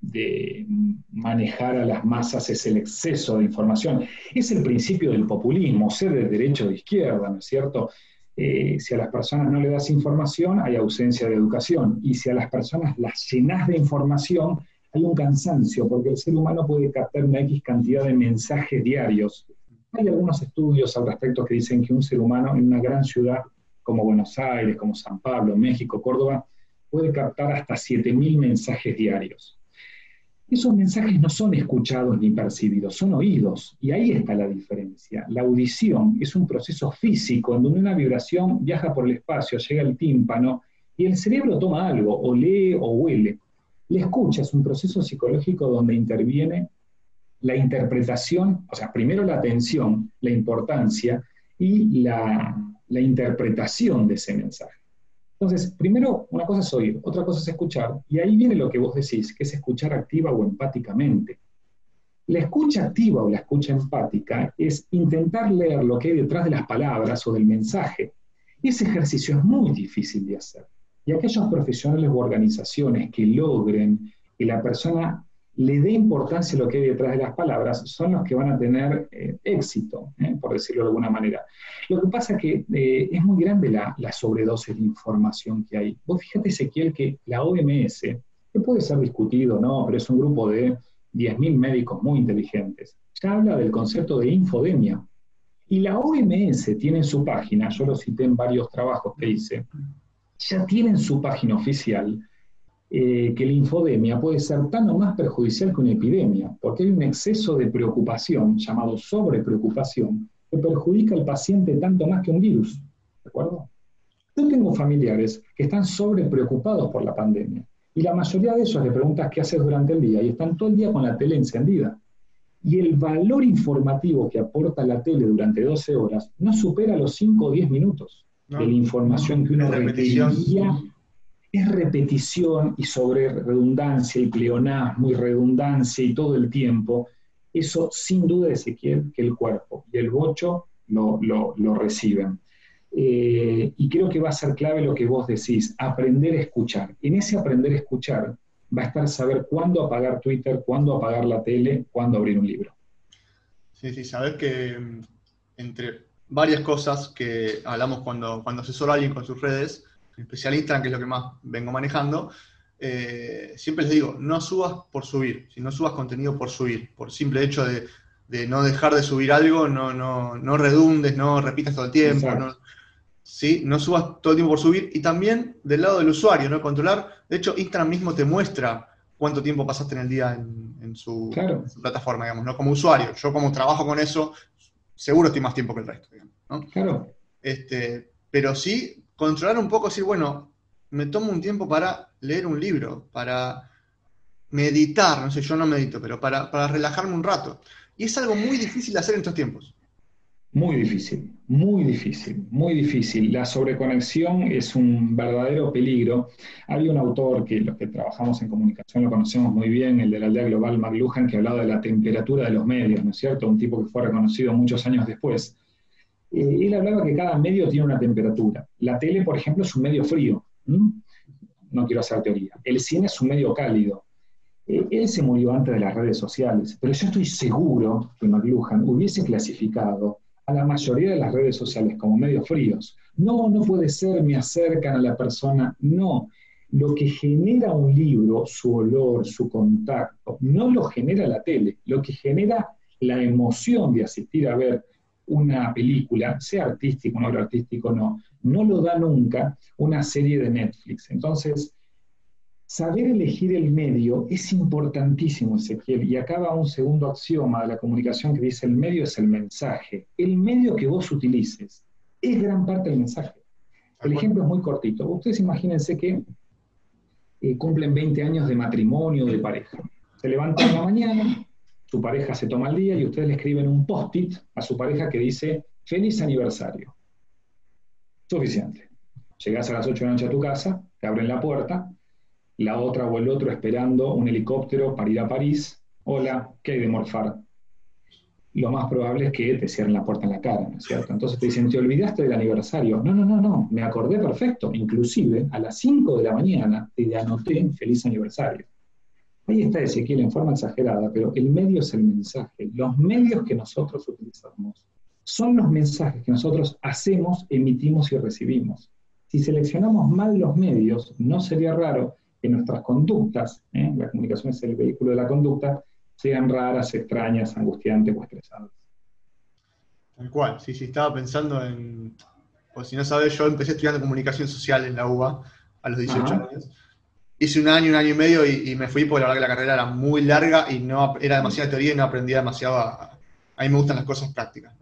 de manejar a las masas es el exceso de información. Es el principio del populismo, ser de derecho o de izquierda, ¿no es cierto? Eh, si a las personas no le das información, hay ausencia de educación. Y si a las personas las llenas de información, hay un cansancio, porque el ser humano puede captar una X cantidad de mensajes diarios. Hay algunos estudios al respecto que dicen que un ser humano en una gran ciudad como Buenos Aires, como San Pablo, México, Córdoba, puede captar hasta 7.000 mensajes diarios. Esos mensajes no son escuchados ni percibidos, son oídos. Y ahí está la diferencia. La audición es un proceso físico en donde una vibración viaja por el espacio, llega al tímpano y el cerebro toma algo, o lee o huele. La escucha es un proceso psicológico donde interviene la interpretación, o sea, primero la atención, la importancia y la, la interpretación de ese mensaje. Entonces, primero, una cosa es oír, otra cosa es escuchar, y ahí viene lo que vos decís, que es escuchar activa o empáticamente. La escucha activa o la escucha empática es intentar leer lo que hay detrás de las palabras o del mensaje. Ese ejercicio es muy difícil de hacer. Y aquellos profesionales o organizaciones que logren que la persona le dé importancia a lo que hay detrás de las palabras, son los que van a tener eh, éxito, eh, por decirlo de alguna manera. Lo que pasa es que eh, es muy grande la, la, sobredosis de información que hay. Vos fíjate, Ezequiel, que la OMS, que puede ser discutido, ¿no? Pero es un grupo de 10.000 médicos muy inteligentes, ya habla del concepto de infodemia. Y la OMS tiene en su página, yo lo cité en varios trabajos que hice, ya tiene en su página oficial eh, que la infodemia puede ser tan o más perjudicial que una epidemia, porque hay un exceso de preocupación, llamado sobrepreocupación, que perjudica al paciente tanto más que un virus. ¿De acuerdo? Yo tengo familiares que están sobrepreocupados por la pandemia, y la mayoría de ellos le preguntas qué haces durante el día, y están todo el día con la tele encendida. Y el valor informativo que aporta la tele durante 12 horas no supera los 5 o 10 minutos de la información que uno requeriría es repetición y sobre redundancia y pleonasmo y redundancia y todo el tiempo, eso sin duda Ezequiel que el cuerpo y el bocho lo, lo, reciben. Eh, y creo que va a ser clave lo que vos decís, aprender a escuchar. En ese aprender a escuchar va a estar saber cuándo apagar Twitter, cuándo apagar la tele, cuándo abrir un libro.
Sí, sí, saber que mm, entre varias cosas que hablamos cuando, cuando a alguien con sus redes, especial Instagram, que es lo que más vengo manejando, eh, siempre les digo, no subas por subir, si no subas contenido por subir, por simple hecho de, no dejar de subir algo, no, no, no redundes, no repitas todo el tiempo, no, ¿sí? no subas todo el tiempo por subir, y también del lado del usuario, ¿no? Controlar, de hecho, Instagram mismo te muestra cuánto tiempo pasaste en el día en, su, su, plataforma, digamos, ¿no? Como usuario, yo como trabajo con eso, seguro estoy más tiempo que el resto.
¿no? Claro.
Este, pero sí, controlar un poco, decir, bueno, me tomo un tiempo para leer un libro, para meditar, no sé, yo no medito, pero para, para relajarme un rato. Y es algo muy difícil de hacer en estos tiempos.
Muy difícil, muy difícil, muy difícil. La sobreconexión es un verdadero peligro. Había un autor que los que trabajamos en comunicación lo conocemos muy bien, el de la aldea global, McLuhan, que hablaba de la temperatura de los medios, ¿no es cierto? Un tipo que fue reconocido muchos años después. Eh, él hablaba que cada medio tiene una temperatura. La tele, por ejemplo, es un medio frío. No quiero hacer teoría. El cine es un medio cálido. Eh, él se murió antes de las redes sociales, pero yo estoy seguro que McLuhan hubiese clasificado a la mayoría de las redes sociales como medios fríos. No, no puede ser, me acercan a la persona. No, lo que genera un libro, su olor, su contacto, no lo genera la tele, lo que genera la emoción de asistir a ver una película, sea artístico, no artístico, no, no lo da nunca una serie de Netflix. Entonces, Saber elegir el medio es importantísimo, Ezequiel, y acaba un segundo axioma de la comunicación que dice el medio es el mensaje. El medio que vos utilices es gran parte del mensaje. El ejemplo es muy cortito. Ustedes imagínense que eh, cumplen 20 años de matrimonio, de pareja. Se levantan en la mañana, su pareja se toma el día y ustedes le escriben un post-it a su pareja que dice feliz aniversario. Suficiente. Llegás a las 8 de la noche a tu casa, te abren la puerta, la otra o el otro esperando un helicóptero para ir a París. Hola, ¿qué hay de morfar? Lo más probable es que te cierren la puerta en la cara, ¿no es cierto? Entonces te dicen, ¿te olvidaste del aniversario? No, no, no, no, me acordé perfecto. Inclusive a las 5 de la mañana te anoté feliz aniversario. Ahí está Ezequiel en forma exagerada, pero el medio es el mensaje. Los medios que nosotros utilizamos son los mensajes que nosotros hacemos, emitimos y recibimos. Si seleccionamos mal los medios, no sería raro que nuestras conductas, ¿eh? la comunicación es el vehículo de la conducta, sean raras, extrañas, angustiantes o estresadas.
Tal cual, sí, sí, estaba pensando en, pues si no sabes, yo empecé estudiando comunicación social en la UBA a los 18 años. Hice un año, un año y medio y, me fui porque la verdad que la carrera era muy larga y no era demasiada teoría y no aprendía demasiado a, a mí me gustan las cosas prácticas.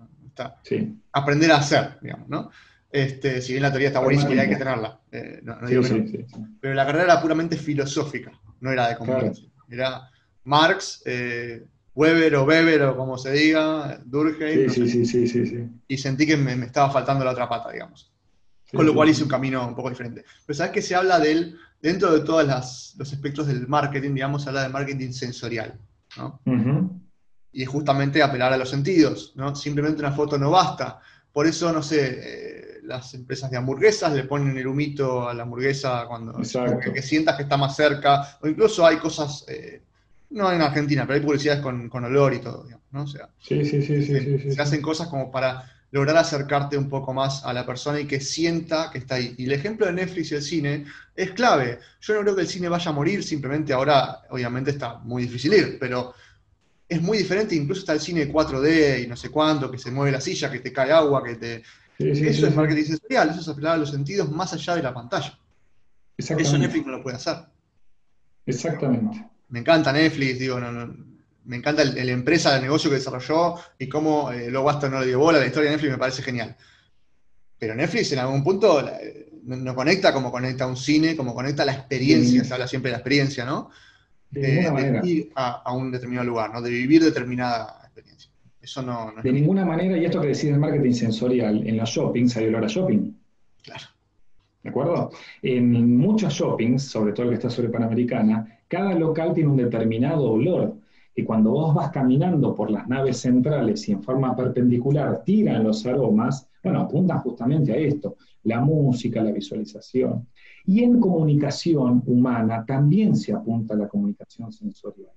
sí.
Aprender a hacer, digamos, ¿no? Este, si bien la teoría está buenísima y hay que tenerla, eh, pero la carrera era puramente filosófica, no era de comunicación. Era Marx, eh, Weber o Weber o como se diga, Durkheim. y sentí que me, estaba faltando la otra pata, digamos. Con lo cual hice un camino un poco diferente. Pero sabes que se habla de él, dentro de todos los espectros del marketing, digamos, se habla de marketing sensorial. ¿no? Y justamente apelar a los sentidos, ¿no? Simplemente una foto no basta. Por eso, no sé, eh, las empresas de hamburguesas le ponen el humito a la hamburguesa cuando que, sientas que está más cerca, o incluso hay cosas, eh, no en Argentina, pero hay publicidades con, olor y todo, ¿no? O sea,
sí, sí, sí, se,
se hacen cosas como para lograr acercarte un poco más a la persona y que sienta que está ahí. Y el ejemplo de Netflix y el cine es clave. Yo no creo que el cine vaya a morir, simplemente ahora obviamente está muy difícil ir, pero es muy diferente, incluso está el cine 4D y no sé cuánto, que se mueve la silla, que te cae agua, que te, eso es marketing sensorial, eso es apelar a los sentidos más allá de la pantalla. Eso Netflix no lo puede hacer.
Exactamente.
Me encanta Netflix, digo, me encanta la empresa, el negocio que desarrolló y cómo eh, luego hasta no le dio bola, la historia de Netflix me parece genial. Pero Netflix en algún punto no conecta como conecta un cine, como conecta la experiencia, se habla siempre de la experiencia, ¿no? De, de ir a, a, un determinado lugar, ¿no? De vivir determinada experiencia. Eso no,
de ninguna manera, y esto que decís del marketing sensorial, en los shoppings hay olor a shopping.
Claro.
¿De acuerdo? En muchos shoppings, sobre todo el que está sobre Panamericana, cada local tiene un determinado olor. Y cuando vos vas caminando por las naves centrales y en forma perpendicular tiran los aromas, bueno, apuntan justamente a esto, la música, la visualización. Y en comunicación humana también se apunta a la comunicación sensorial.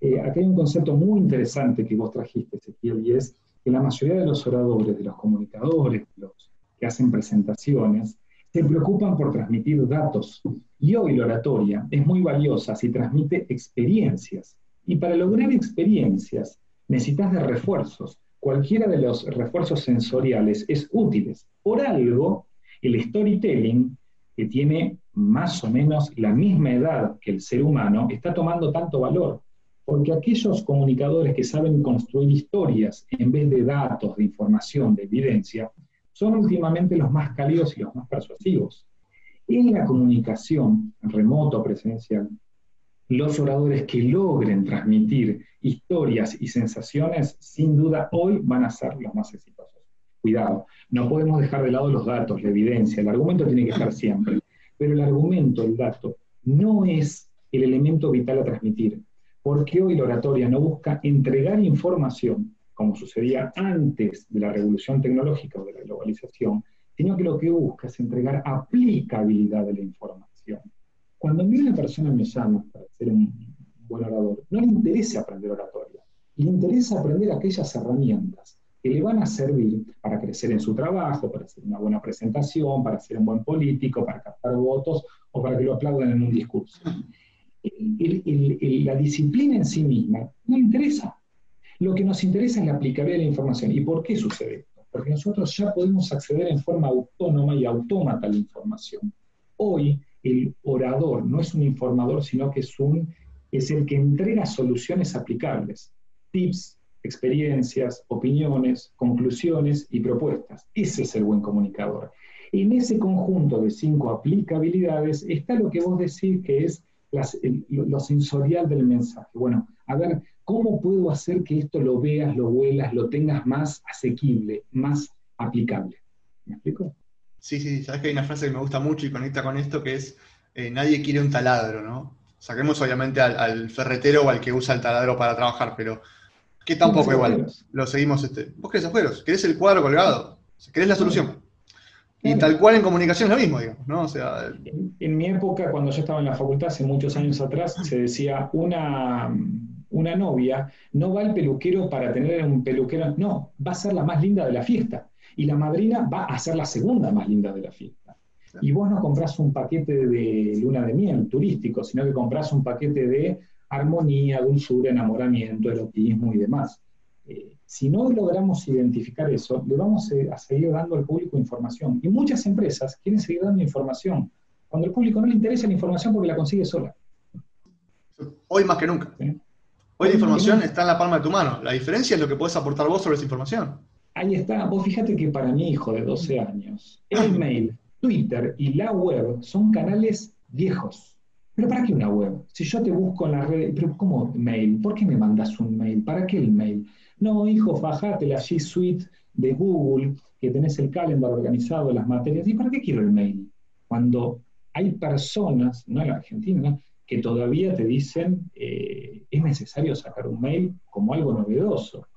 Eh, aquí hay un concepto muy interesante que vos trajiste, Ezequiel, y es que la mayoría de los oradores, de los comunicadores, los que hacen presentaciones, se preocupan por transmitir datos. Y hoy la oratoria es muy valiosa si transmite experiencias. Y para lograr experiencias necesitas de refuerzos. Cualquiera de los refuerzos sensoriales es útil. Por algo, el storytelling, que tiene más o menos la misma edad que el ser humano, está tomando tanto valor Porque aquellos comunicadores que saben construir historias en vez de datos, de información, de evidencia, son últimamente los más cálidos y los más persuasivos. En la comunicación, remoto, presencial, los oradores que logren transmitir historias y sensaciones, sin duda hoy van a ser los más exitosos. Cuidado, no podemos dejar de lado los datos, la evidencia, el argumento tiene que estar siempre, pero el argumento, el dato, no es el elemento vital a transmitir, porque hoy la oratoria no busca entregar información, como sucedía antes de la revolución tecnológica o de la globalización, sino que lo que busca es entregar aplicabilidad de la información. Cuando a mí una persona me llama para ser un buen orador, no le interesa aprender oratoria, le interesa aprender aquellas herramientas que le van a servir para crecer en su trabajo, para hacer una buena presentación, para ser un buen político, para captar votos o para que lo aplaudan en un discurso. la disciplina en sí misma no le interesa. Lo que nos interesa es la aplicabilidad de la información. ¿Y por qué sucede esto? Porque nosotros ya podemos acceder en forma autónoma y autómata a la información. Hoy el orador no es un informador, sino que es, un, es el que entrega soluciones aplicables, tips, experiencias, opiniones, conclusiones y propuestas. Ese es el buen comunicador. En ese conjunto de cinco aplicabilidades está lo que vos decís que es lo sensorial del mensaje. Bueno, a ver, ¿cómo puedo hacer que esto lo veas, lo huelas, lo tengas más asequible, más aplicable? ¿Me explico?
Sí, sí, sabes que hay una frase que me gusta mucho y conecta con esto que es eh, nadie quiere un taladro, ¿no? Saquemos obviamente al, ferretero o al que usa el taladro para trabajar, pero que tampoco igual. Lo seguimos. Este, vos querés afueros, querés el cuadro colgado, querés la solución. Y tal cual en comunicación es lo mismo, digamos, ¿no? O sea,
en, mi época, cuando yo estaba en la facultad, hace muchos años atrás, se decía, una, una novia no va al peluquero para tener un peluquero, no, va a ser la más linda de la fiesta y la madrina va a ser la segunda más linda de la fiesta. Y vos no compras un paquete de luna de miel turístico, sino que compras un paquete de armonía, dulzura, enamoramiento, erotismo y demás. Eh, si no logramos identificar eso, le vamos a seguir dando al público información. Y muchas empresas quieren seguir dando información, cuando al público no le interesa la información porque la consigue sola.
Hoy más que nunca. Hoy la información está en la palma de tu mano. La diferencia es lo que puedes aportar vos sobre esa información.
Ahí está. Vos fíjate que para mi hijo de 12 años, el mail, Twitter y la web son canales viejos. ¿Pero para qué una web? Si yo te busco en la red, ¿pero cómo mail? ¿Por qué me mandas un mail? ¿Para qué el mail? No, hijo, fajate la G Suite de Google, que tenés el calendar organizado, las materias. ¿Y para qué quiero el mail? Cuando hay personas, no en la Argentina, que todavía te dicen eh, es necesario sacar un mail como algo novedoso.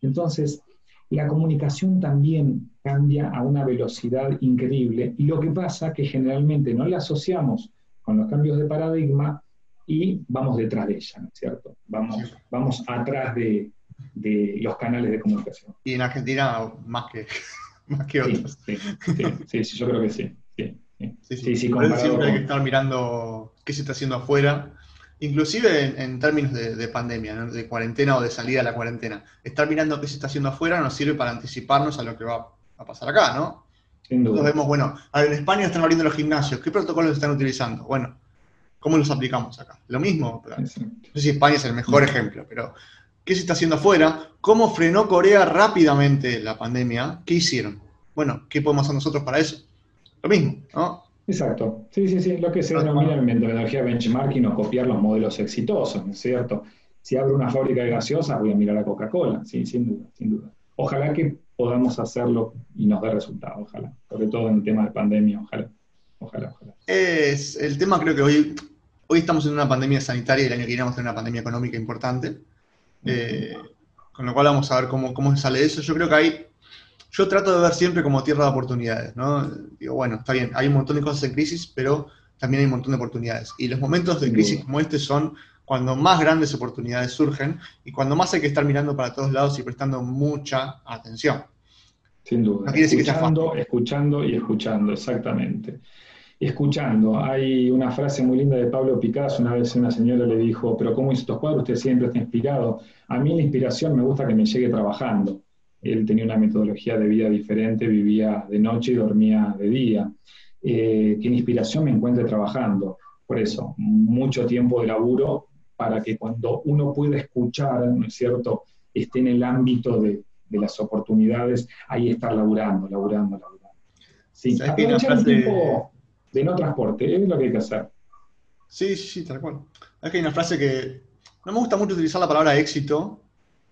Entonces, la comunicación también cambia a una velocidad increíble y lo que pasa es que generalmente no la asociamos con los cambios de paradigma y vamos detrás de ella, ¿no es cierto? Vamos, vamos atrás de, los canales de comunicación.
Y en Argentina más que, [laughs] más que otros.
Sí, sí, yo creo que sí. Sí,
sí, siempre hay que estar mirando qué se está haciendo afuera inclusive en, términos de, pandemia, de cuarentena o de salida a la cuarentena. Estar mirando qué se está haciendo afuera nos sirve para anticiparnos a lo que va a pasar acá, ¿no? Entonces vemos, bueno, en España están abriendo los gimnasios, ¿qué protocolos están utilizando? Bueno, ¿cómo los aplicamos acá? Lo mismo, no sé si España es el mejor ejemplo, pero ¿qué se está haciendo afuera? ¿Cómo frenó Corea rápidamente la pandemia? ¿Qué hicieron? Bueno, ¿qué podemos hacer nosotros para eso? Lo mismo, ¿no?
Exacto. Sí, sí, sí. Lo que se denomina en metodología benchmarking o copiar los modelos exitosos, ¿no es cierto? Si abro una fábrica de gaseosas, voy a mirar a Coca-Cola, sí, sin duda, sin duda. Ojalá que podamos hacerlo y nos dé resultados, ojalá. Sobre todo en el tema de pandemia, ojalá. Ojalá, ojalá.
Es, el tema creo que hoy, hoy estamos en una pandemia sanitaria y el año que viene vamos a tener una pandemia económica importante. Eh, con lo cual vamos a ver cómo, cómo sale eso. Yo creo que hay yo trato de ver siempre como tierra de oportunidades, ¿no? Digo, bueno, está bien, hay un montón de cosas en crisis, pero también hay un montón de oportunidades. Y los momentos de crisis como este son cuando más grandes oportunidades surgen y cuando más hay que estar mirando para todos lados y prestando mucha atención.
Sin duda. escuchando, escuchando y escuchando, exactamente. Escuchando. Hay una frase muy linda de Pablo Picasso. Una vez una señora le dijo, pero ¿cómo hizo estos cuadros? Usted siempre está inspirado. A mí la inspiración me gusta que me llegue trabajando. Él tenía una metodología de vida diferente, vivía de noche y dormía de día. Eh, que inspiración me encuentre trabajando. Por eso, mucho tiempo de laburo para que cuando uno pueda escuchar, ¿no es cierto?, esté en el ámbito de, las oportunidades, ahí estar laburando, laburando, laburando. Sí, aprovechar el tiempo de no transporte, es lo que hay que hacer.
Sí, sí, sí, tal cual. Es que hay una frase que no me gusta mucho utilizar la palabra éxito,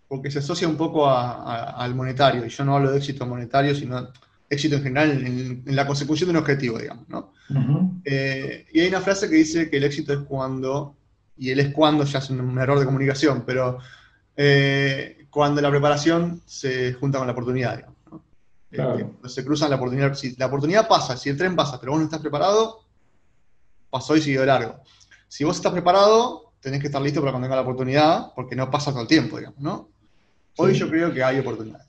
porque se asocia un poco al monetario, y yo no hablo de éxito monetario, sino éxito en general en, la consecución de un objetivo, digamos, ¿no? Eh, y hay una frase que dice que el éxito es cuando, y él es cuando, ya es un error de comunicación, pero eh, cuando la preparación se junta con la oportunidad, digamos, ¿no? Eh, se cruzan la oportunidad, si la oportunidad pasa, si el tren pasa, pero vos no estás preparado, pasó y siguió largo. Si vos estás preparado, tenés que estar listo para cuando venga la oportunidad, porque no pasa todo el tiempo, digamos, ¿no? Hoy yo creo que hay oportunidades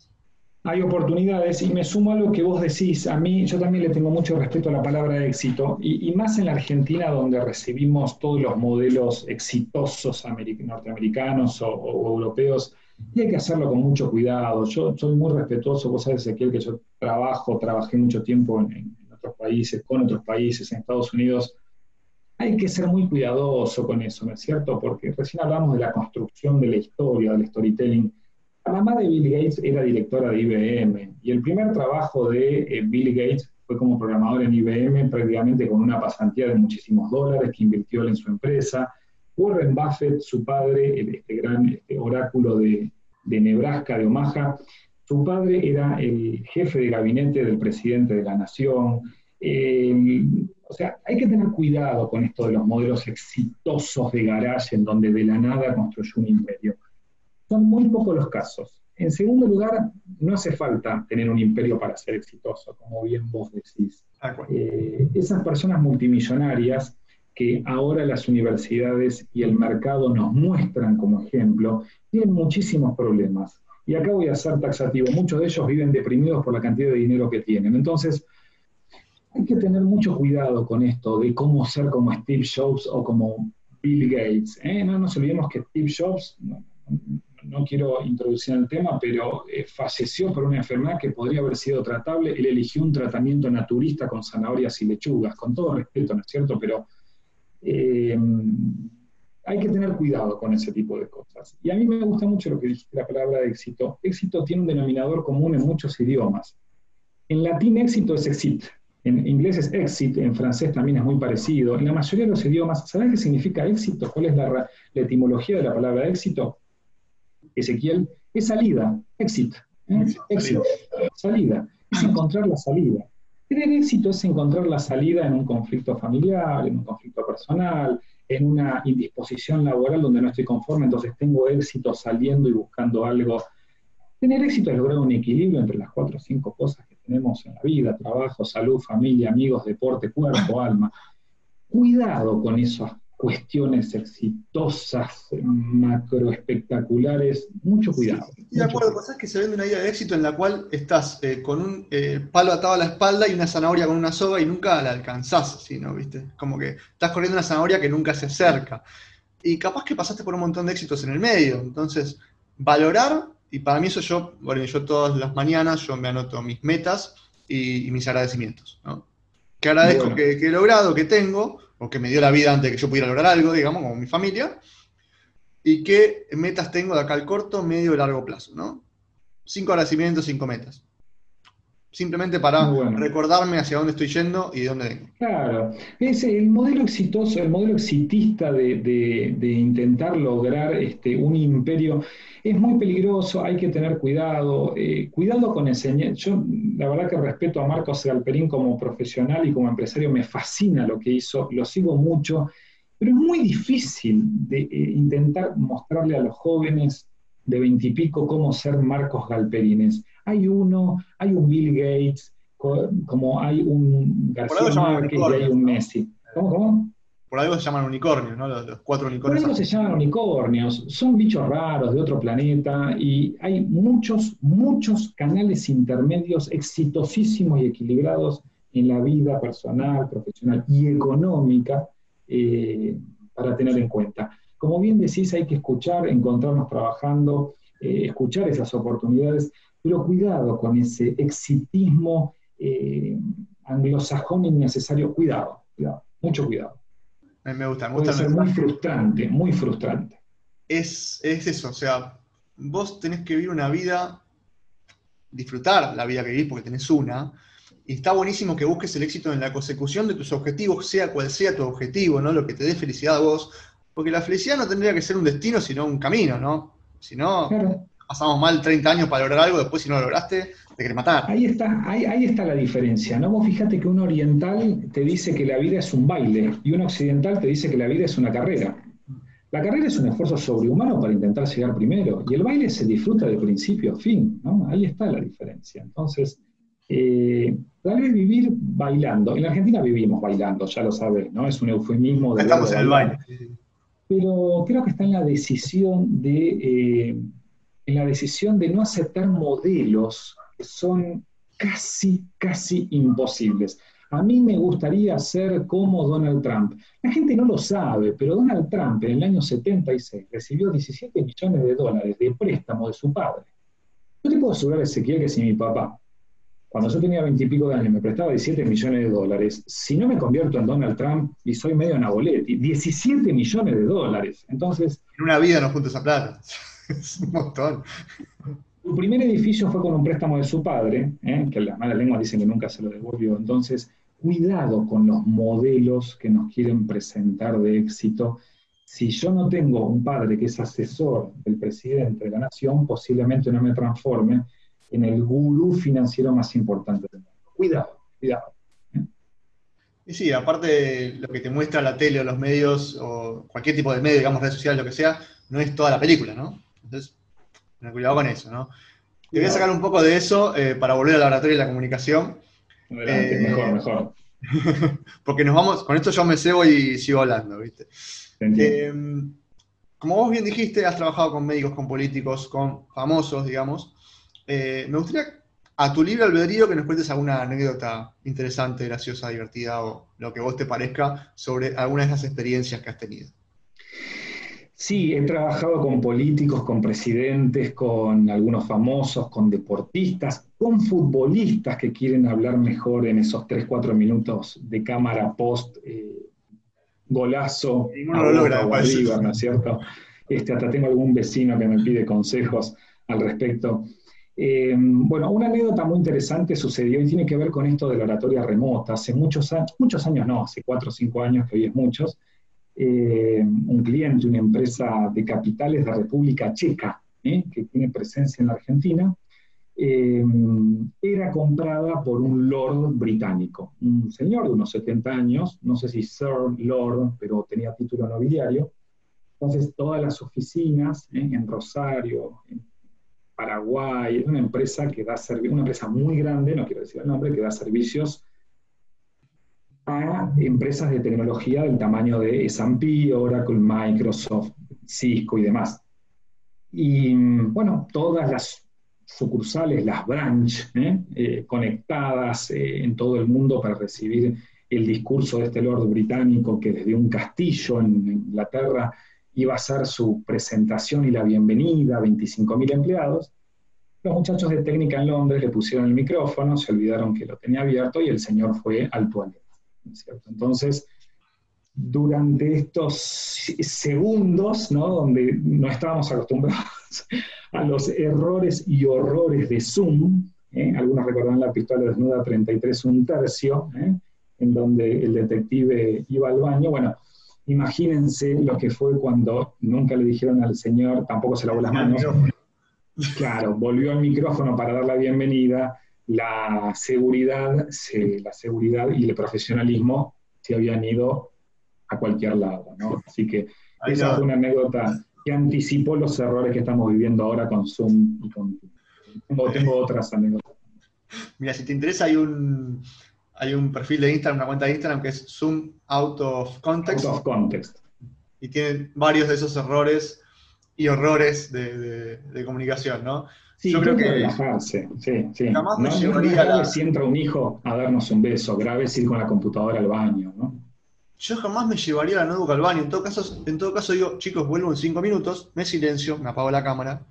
hay oportunidades y me sumo a lo que vos decís. A mí, yo también le tengo mucho respeto a la palabra éxito y, más en la Argentina donde recibimos todos los modelos exitosos norteamericanos o, europeos y hay que hacerlo con mucho cuidado. Yo soy muy respetuoso, vos sabés, Ezequiel, que yo trabajo, trabajé mucho tiempo en, en otros países, con otros países, en Estados Unidos. Hay que ser muy cuidadoso con eso, ¿no es cierto? Porque recién hablamos de la construcción de la historia, del storytelling la mamá de Bill Gates era directora de IBM y el primer trabajo de eh, Bill Gates fue como programador en IBM, prácticamente con una pasantía de muchísimos dólares que invirtió en su empresa. Warren Buffett, su padre, este gran este oráculo de, Nebraska, de Omaha, su padre era el jefe de gabinete del presidente de la nación. o sea, hay que tener cuidado con esto de los modelos exitosos de garage en donde de la nada construyó un imperio. Son muy pocos los casos. En segundo lugar, no hace falta tener un imperio para ser exitoso, como bien vos decís. Eh, esas personas multimillonarias que ahora las universidades y el mercado nos muestran como ejemplo, tienen muchísimos problemas. Y acá voy a ser taxativo. Muchos de ellos viven deprimidos por la cantidad de dinero que tienen. Entonces, hay que tener mucho cuidado con esto de cómo ser como Steve Jobs o como Bill Gates. ¿eh? No nos olvidemos que Steve Jobs no quiero introducir el tema, pero eh, falleció por una enfermedad que podría haber sido tratable. Él eligió un tratamiento naturista con zanahorias y lechugas, con todo respeto, ¿no es cierto? Pero eh, hay que tener cuidado con ese tipo de cosas. Y a mí me gusta mucho lo que dijiste, la palabra éxito. Éxito tiene un denominador común en muchos idiomas. En latín éxito es exit, en inglés es exit, en francés también es muy parecido. En la mayoría de los idiomas, ¿sabes qué significa éxito? ¿Cuál es la etimología de la palabra éxito? Ezequiel, es salida, éxito. ¿eh? Éxito, salida, es encontrar la salida. Tener éxito es encontrar la salida en un conflicto familiar, en un conflicto personal, en una indisposición laboral donde no estoy conforme, entonces tengo éxito saliendo y buscando algo. Tener éxito es lograr un equilibrio entre las cuatro o cinco cosas que tenemos en la vida, trabajo, salud, familia, amigos, deporte, cuerpo, [laughs] alma. Cuidado con esos cuestiones exitosas, macro espectaculares, mucho cuidado.
de acuerdo, cosas que se vende una idea de éxito en la cual estás eh, con un eh, palo atado a la espalda y una zanahoria con una soga y nunca la alcanzás, ¿no? ¿Viste? Como que estás corriendo una zanahoria que nunca se acerca. Y capaz que pasaste por un montón de éxitos en el medio. Entonces, valorar, y para mí eso yo, bueno, yo todas las mañanas yo me anoto mis metas y, mis agradecimientos, ¿no? Que agradezco que he logrado, que tengo, o que me dio la vida antes de que yo pudiera lograr algo, digamos, como mi familia, y qué metas tengo de acá al corto, medio y largo plazo, ¿no? Cinco agradecimientos, cinco metas. Simplemente para recordarme hacia dónde estoy yendo y de dónde vengo.
Claro, es el modelo exitoso, el modelo exitista de, intentar lograr este, un imperio es muy peligroso, hay que tener cuidado, eh, cuidado con enseñar. Yo la verdad que respeto a Marcos Galperín como profesional y como empresario, me fascina lo que hizo, lo sigo mucho, pero es muy difícil de eh, intentar mostrarle a los jóvenes de veintipico cómo ser Marcos Galperines hay uno, hay un Bill Gates, como hay un García Márquez y hay un Messi. ¿Cómo, cómo?
Por algo se llaman unicornios, ¿no? Los, cuatro unicornios.
Por algo se llaman unicornios. Son bichos raros de otro planeta y hay muchos, muchos canales intermedios exitosísimos y equilibrados en la vida personal, profesional y económica eh, para tener en cuenta. Como bien decís, hay que escuchar, encontrarnos trabajando, eh, escuchar esas oportunidades pero cuidado con ese exitismo eh, anglosajón innecesario. Cuidado, cuidado, mucho cuidado.
Me gusta, me
Puede
gusta.
ser muy frustrante, muy frustrante.
Es, es eso, o sea, vos tenés que vivir una vida, disfrutar la vida que vivís porque tenés una, y está buenísimo que busques el éxito en la consecución de tus objetivos, sea cual sea tu objetivo, ¿no? Lo que te dé felicidad a vos, porque la felicidad no tendría que ser un destino, sino un camino, ¿no? Si no,
Claro.
Pasamos mal 30 años para lograr algo, después si no lo lograste, te querés matar.
Ahí está, ahí, ahí está la diferencia, ¿no? Vos fíjate que un oriental te dice que la vida es un baile y un occidental te dice que la vida es una carrera. La carrera es un esfuerzo sobrehumano para intentar llegar primero y el baile se disfruta de principio a fin, ¿no? Ahí está la diferencia. Entonces, eh, tal vez vivir bailando. En la Argentina vivimos bailando, ya lo sabes, ¿no? Es un eufemismo de
Estamos en el baile.
pero creo que está en la decisión de, eh, en la decisión de no aceptar modelos que son casi, casi imposibles. A mí me gustaría ser como Donald Trump. La gente no lo sabe, pero Donald Trump en el año 76 recibió 17 millones de dólares de préstamo de su padre. Yo te puedo asegurar, Ezequiel, que si mi papá, cuando yo tenía 20 y pico de años, me prestaba 17 millones de dólares, si no me convierto en Donald Trump y soy medio Naboletti, 17 millones de dólares. Entonces,
En una vida no junto esa plata. Es un montón.
Su primer edificio fue con un préstamo de su padre, ¿eh? que las malas lenguas dicen que nunca se lo devolvió. Entonces, cuidado con los modelos que nos quieren presentar de éxito. Si yo no tengo un padre que es asesor del presidente de la nación, posiblemente no me transforme en el gurú financiero más importante del mundo. Cuidado, cuidado.
Y sí, aparte lo que te muestra la tele o los medios, o cualquier tipo de medio, digamos, redes sociales, lo que sea, no es toda la película, ¿no? Entonces, tener cuidado con eso, ¿no? Te voy a sacar un poco de eso eh, para volver al laboratorio de la comunicación,
Adelante,
Eh,
mejor, mejor. [laughs]
porque nos vamos, con esto yo me cebo y sigo hablando, ¿viste? Eh, como vos bien dijiste, has trabajado con médicos, con políticos, con famosos, digamos. Eh, me gustaría, a tu libre albedrío, que nos cuentes alguna anécdota interesante, graciosa, divertida o lo que vos te parezca sobre alguna de esas experiencias que has tenido.
Sí, he trabajado con políticos, con presidentes, con algunos famosos, con deportistas, con futbolistas que quieren hablar mejor en esos 3, 4 minutos de cámara post eh, golazo a
lo logra,
o a
parece.
River, ¿no es cierto? Este, hasta tengo algún vecino que me pide consejos al respecto. Eh, bueno, una anécdota muy interesante sucedió y tiene que ver con esto de la oratoria remota. Hace muchos años, muchos años no, hace 4 o 5 años, que hoy es muchos, eh, un cliente, una empresa de capitales de República Checa, ¿eh? que tiene presencia en la Argentina, eh, era comprada por un lord británico, un señor de unos 70 años, no sé si Sir Lord, pero tenía título nobiliario. Entonces, todas las oficinas ¿eh? en Rosario, en Paraguay, es una empresa que da una empresa muy grande, no quiero decir el nombre, que da servicios a empresas de tecnología del tamaño de S&P, Oracle, Microsoft, Cisco y demás. Y bueno, todas las sucursales, las branch, ¿eh? Eh, conectadas eh, en todo el mundo para recibir el discurso de este lord británico que desde un castillo en Inglaterra iba a hacer su presentación y la bienvenida a 25.000 empleados. Los muchachos de técnica en Londres le pusieron el micrófono, se olvidaron que lo tenía abierto y el señor fue al toilet. Entonces, durante estos segundos, ¿no? donde no estábamos acostumbrados [laughs] a los errores y horrores de Zoom, ¿eh? algunos recordarán la pistola desnuda 33 un tercio, ¿eh? en donde el detective iba al baño. Bueno, imagínense lo que fue cuando nunca le dijeron al señor, tampoco se lavó las manos. Claro, volvió al micrófono para dar la bienvenida, la seguridad, se, la seguridad y el profesionalismo se habían ido a cualquier lado, ¿no? Así que esa fue una anécdota que anticipó los errores que estamos viviendo ahora con Zoom y con... Tengo, tengo otras anécdotas. [laughs]
Mira, si te interesa, hay un, hay un perfil de Instagram, una cuenta de Instagram que es Zoom Out of Context
Out of context.
y tiene varios de esos errores y horrores de, de- de comunicación, ¿no?
Sí,
Yo creo que-
relajarse, sí, sí.
Jamás me
no, es grave
la-
si entra un hijo a darnos un beso, grave es ir con la computadora al baño, ¿no?
Yo jamás me llevaría la notebook al baño. En todo caso, en todo caso digo, chicos, vuelvo en cinco minutos, me silencio, me apago la cámara.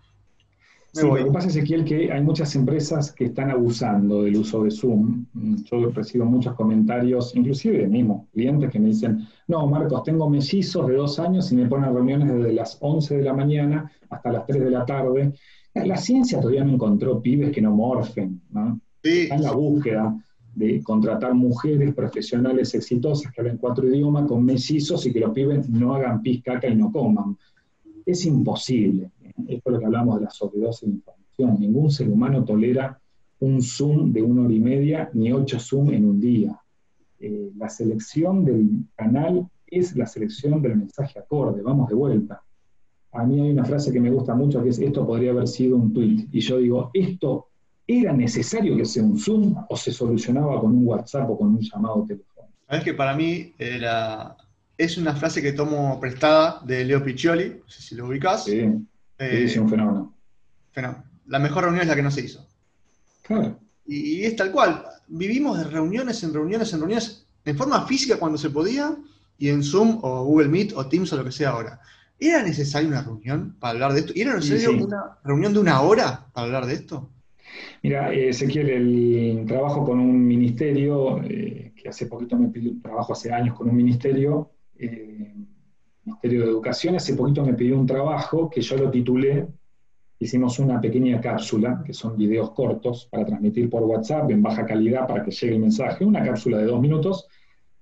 Sí, lo que pasa, Ezequiel, que hay muchas empresas que están abusando del uso de Zoom. Yo recibo muchos comentarios, inclusive de mismos clientes que me dicen, no, Marcos, tengo mellizos de dos años y me ponen reuniones desde las 11 de la mañana hasta las 3 de la tarde. La ciencia todavía no encontró pibes que no morfen, ¿no? Está en la búsqueda de contratar mujeres profesionales exitosas que hablen cuatro idiomas con mellizos y que los pibes no hagan pis, caca y no coman. Es imposible. Esto es lo que hablamos de la sobredosis de información. Ningún ser humano tolera un Zoom de una hora y media ni ocho Zoom en un día. Eh, la selección del canal es la selección del mensaje acorde. Vamos de vuelta. A mí hay una frase que me gusta mucho que es, esto podría haber sido un tweet. Y yo digo, esto ¿Era necesario que sea un Zoom o se solucionaba con un WhatsApp o con un llamado telefónico?
Sabes que para mí era, es una frase que tomo prestada de Leo Piccioli, no sé si lo ubicas.
Sí, es eh, un fenómeno.
fenómeno. La mejor reunión es la que no se hizo.
Claro.
Y, es tal cual. Vivimos de reuniones en reuniones en reuniones, en forma física cuando se podía, y en Zoom o Google Meet o Teams o lo que sea ahora. ¿Era necesaria una reunión para hablar de esto? ¿Era necesaria una reunión de una hora para hablar de esto?
Mira, Ezequiel, el trabajo con un ministerio, eh, que hace poquito me pidió, trabajo hace años con un ministerio, eh, Ministerio de Educación, hace poquito me pidió un trabajo que yo lo titulé, hicimos una pequeña cápsula, que son videos cortos para transmitir por WhatsApp en baja calidad para que llegue el mensaje, una cápsula de dos minutos,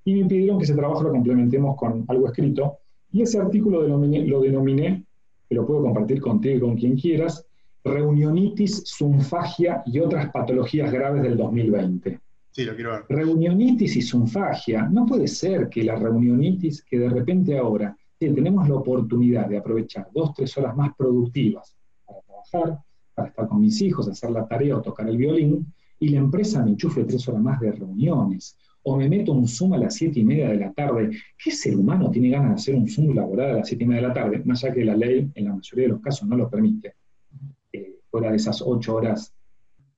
y me pidieron que ese trabajo lo complementemos con algo escrito, y ese artículo lo denominé, que lo puedo compartir contigo y con quien quieras, Reunionitis, Zunfagia y otras patologías graves del 2020.
Sí, lo quiero ver.
Reunionitis y zunfagia. No puede ser que la reunionitis, que de repente ahora tenemos la oportunidad de aprovechar dos, tres horas más productivas para trabajar, para estar con mis hijos, hacer la tarea o tocar el violín, y la empresa me enchufe tres horas más de reuniones, o me meto un Zoom a las siete y media de la tarde. ¿Qué ser humano tiene ganas de hacer un Zoom laboral a las siete y media de la tarde? Más allá que la ley, en la mayoría de los casos, no lo permite fuera de esas ocho horas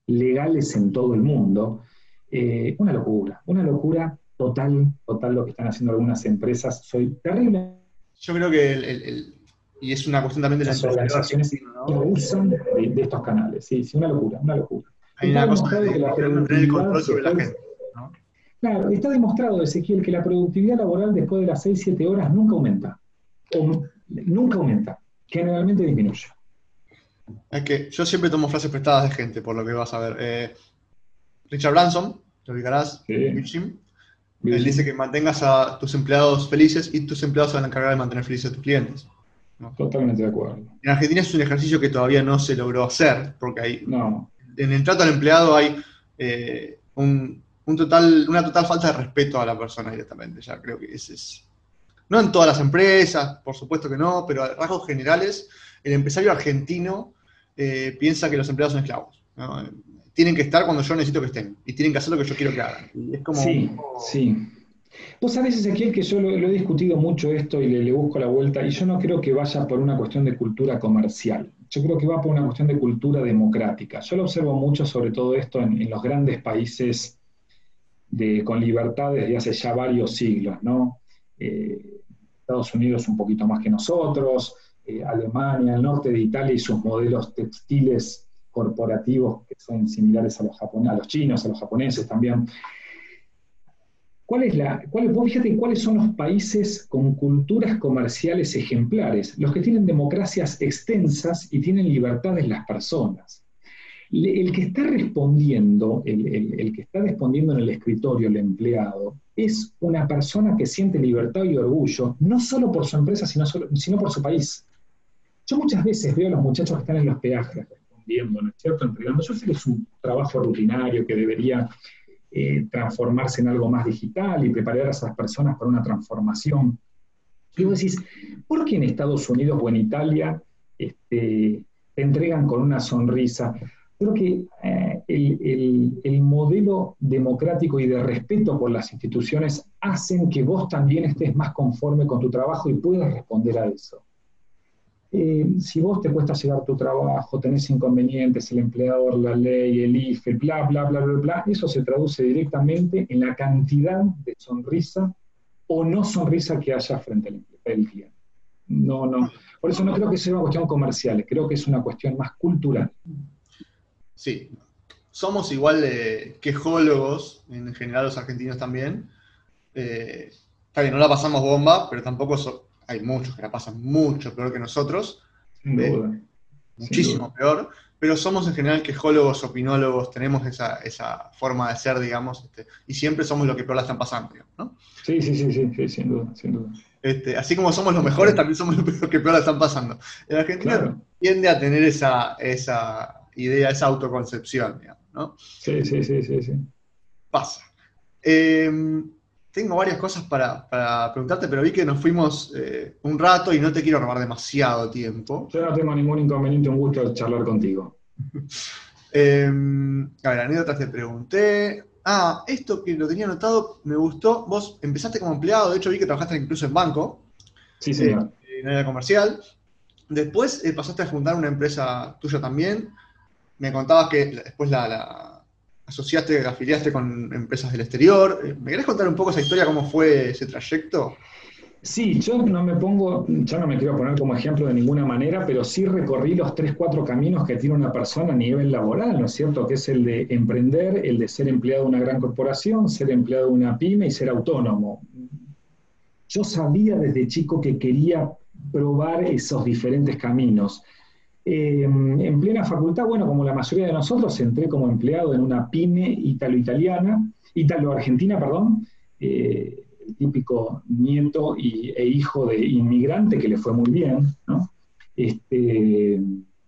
legales en todo el mundo. Eh, una locura, una locura total, total lo que están haciendo algunas empresas. Soy terrible.
Yo creo que, el, y es una cuestión también de las,
organizaciones que usan de, estos canales. Sí, sí, una locura, una locura.
Hay una cosa de, que la productividad sobre la gente.
Claro, está demostrado, Ezequiel, que la productividad laboral después de las 6-7 horas nunca aumenta. O, nunca aumenta, generalmente disminuye.
Es que yo siempre tomo frases prestadas de gente, por lo que vas a ver. Eh, Richard Branson, lo ubicarás, sí. Él dice que mantengas a tus empleados felices y tus empleados se van a encargar de mantener felices a tus clientes.
Totalmente de acuerdo.
En Argentina es un ejercicio que todavía no se logró hacer, porque hay, no. en el trato al empleado hay eh, un, total, una total falta de respeto a la persona directamente. Ya creo que ese es. No en todas las empresas, por supuesto que no, pero a rasgos generales, el empresario argentino eh, piensa que los empleados son esclavos. Tienen que estar cuando yo necesito que estén y tienen que hacer lo que yo quiero que hagan. es como
sí, sí. Vos sabés, Ezequiel, que yo lo, he discutido mucho esto y le, busco la vuelta, y yo no creo que vaya por una cuestión de cultura comercial. Yo creo que va por una cuestión de cultura democrática. Yo lo observo mucho, sobre todo esto, en, los grandes países de, con libertad desde hace ya varios siglos, ¿no? Eh, Estados Unidos un poquito más que nosotros, eh, Alemania, el norte de Italia y sus modelos textiles corporativos que son similares a los, a los chinos, a los japoneses también. ¿Cuál es vos fíjate cuáles son los países con culturas comerciales ejemplares, los que tienen democracias extensas y tienen libertades las personas. El que está respondiendo, el, que está respondiendo en el escritorio, el empleado, es una persona que siente libertad y orgullo, no solo por su empresa, sino, sino por su país. Yo muchas veces veo a los muchachos que están en los peajes respondiendo, ¿no es cierto? Entregando. Yo sé que es un trabajo rutinario que debería eh, transformarse en algo más digital y preparar a esas personas para una transformación. Y vos decís, ¿por qué en Estados Unidos o en Italia este, te entregan con una sonrisa? Creo que eh, el, el, modelo democrático y de respeto por las instituciones hacen que vos también estés más conforme con tu trabajo y puedas responder a eso. Eh, si vos te cuesta llegar tu trabajo, tenés inconvenientes, el empleador, la ley, el IFE, bla, bla, bla, bla, bla, eso se traduce directamente en la cantidad de sonrisa o no sonrisa que haya frente al cliente. No, no. Por eso no creo que sea una cuestión comercial, creo que es una cuestión más cultural.
Sí, somos igual de quejólogos, en general los argentinos también. Eh, está bien, no la pasamos bomba, pero tampoco hay muchos que la pasan mucho peor que nosotros. Eh, muchísimo peor pero somos en general quejólogos, opinólogos, tenemos esa, forma de ser, digamos, este, y siempre somos los que peor la están pasando, ¿no?
Sí, sí, sí, sí, sin duda, sin duda.
Este, así como somos los mejores, también somos los que peor la están pasando. El argentino tiende a tener esa, esa idea, esa autoconcepción, digamos, ¿no?
Sí, sí, sí, sí, sí.
Pasa. Em, tengo varias cosas para, preguntarte, pero vi que nos fuimos eh, un rato y no te quiero robar demasiado tiempo.
Yo no tengo ningún inconveniente, un gusto charlar contigo. [laughs]
Em, a ver, anécdotas te pregunté. Ah, esto que lo tenía anotado me gustó. Vos empezaste como empleado, de hecho vi que trabajaste incluso en banco.
Sí, sí.
Eh, en área comercial. Después eh, pasaste a fundar una empresa tuya también. Me contabas que después la asociaste, afiliaste con empresas del exterior. Eh, ¿Me querés contar un poco esa historia, cómo fue ese trayecto?
Sí, yo no me pongo, ya no me quiero poner como ejemplo de ninguna manera, pero sí recorrí los tres, cuatro caminos que tiene una persona a nivel laboral, ¿no es cierto? Que es el de emprender, el de ser empleado de una gran corporación, ser empleado de una pyme y ser autónomo. Yo sabía desde chico que quería probar esos diferentes caminos. Em, en plena facultad, bueno, como la mayoría de nosotros, entré como empleado en una pyme italo-italiana, italo-argentina, perdón, eh, típico nieto e hijo de inmigrante que le fue muy bien, ¿no? Este,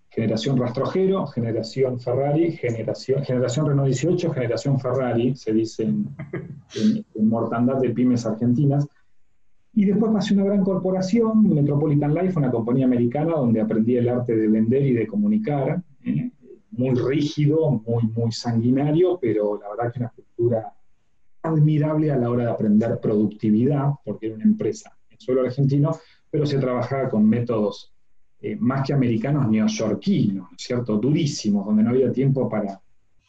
generación Rastrojero, generación Ferrari, generación, generación Renault 18, generación Ferrari, se dice en, en mortandad de pymes argentinas. Y después pasé una gran corporación, Metropolitan Life, una compañía americana donde aprendí el arte de vender y de comunicar. ¿eh? Muy rígido, muy, muy sanguinario, pero la verdad que una cultura admirable a la hora de aprender productividad, porque era una empresa en suelo argentino, pero se trabajaba con métodos eh, más que americanos, neoyorquinos, ¿cierto? Durísimos, donde no había tiempo para,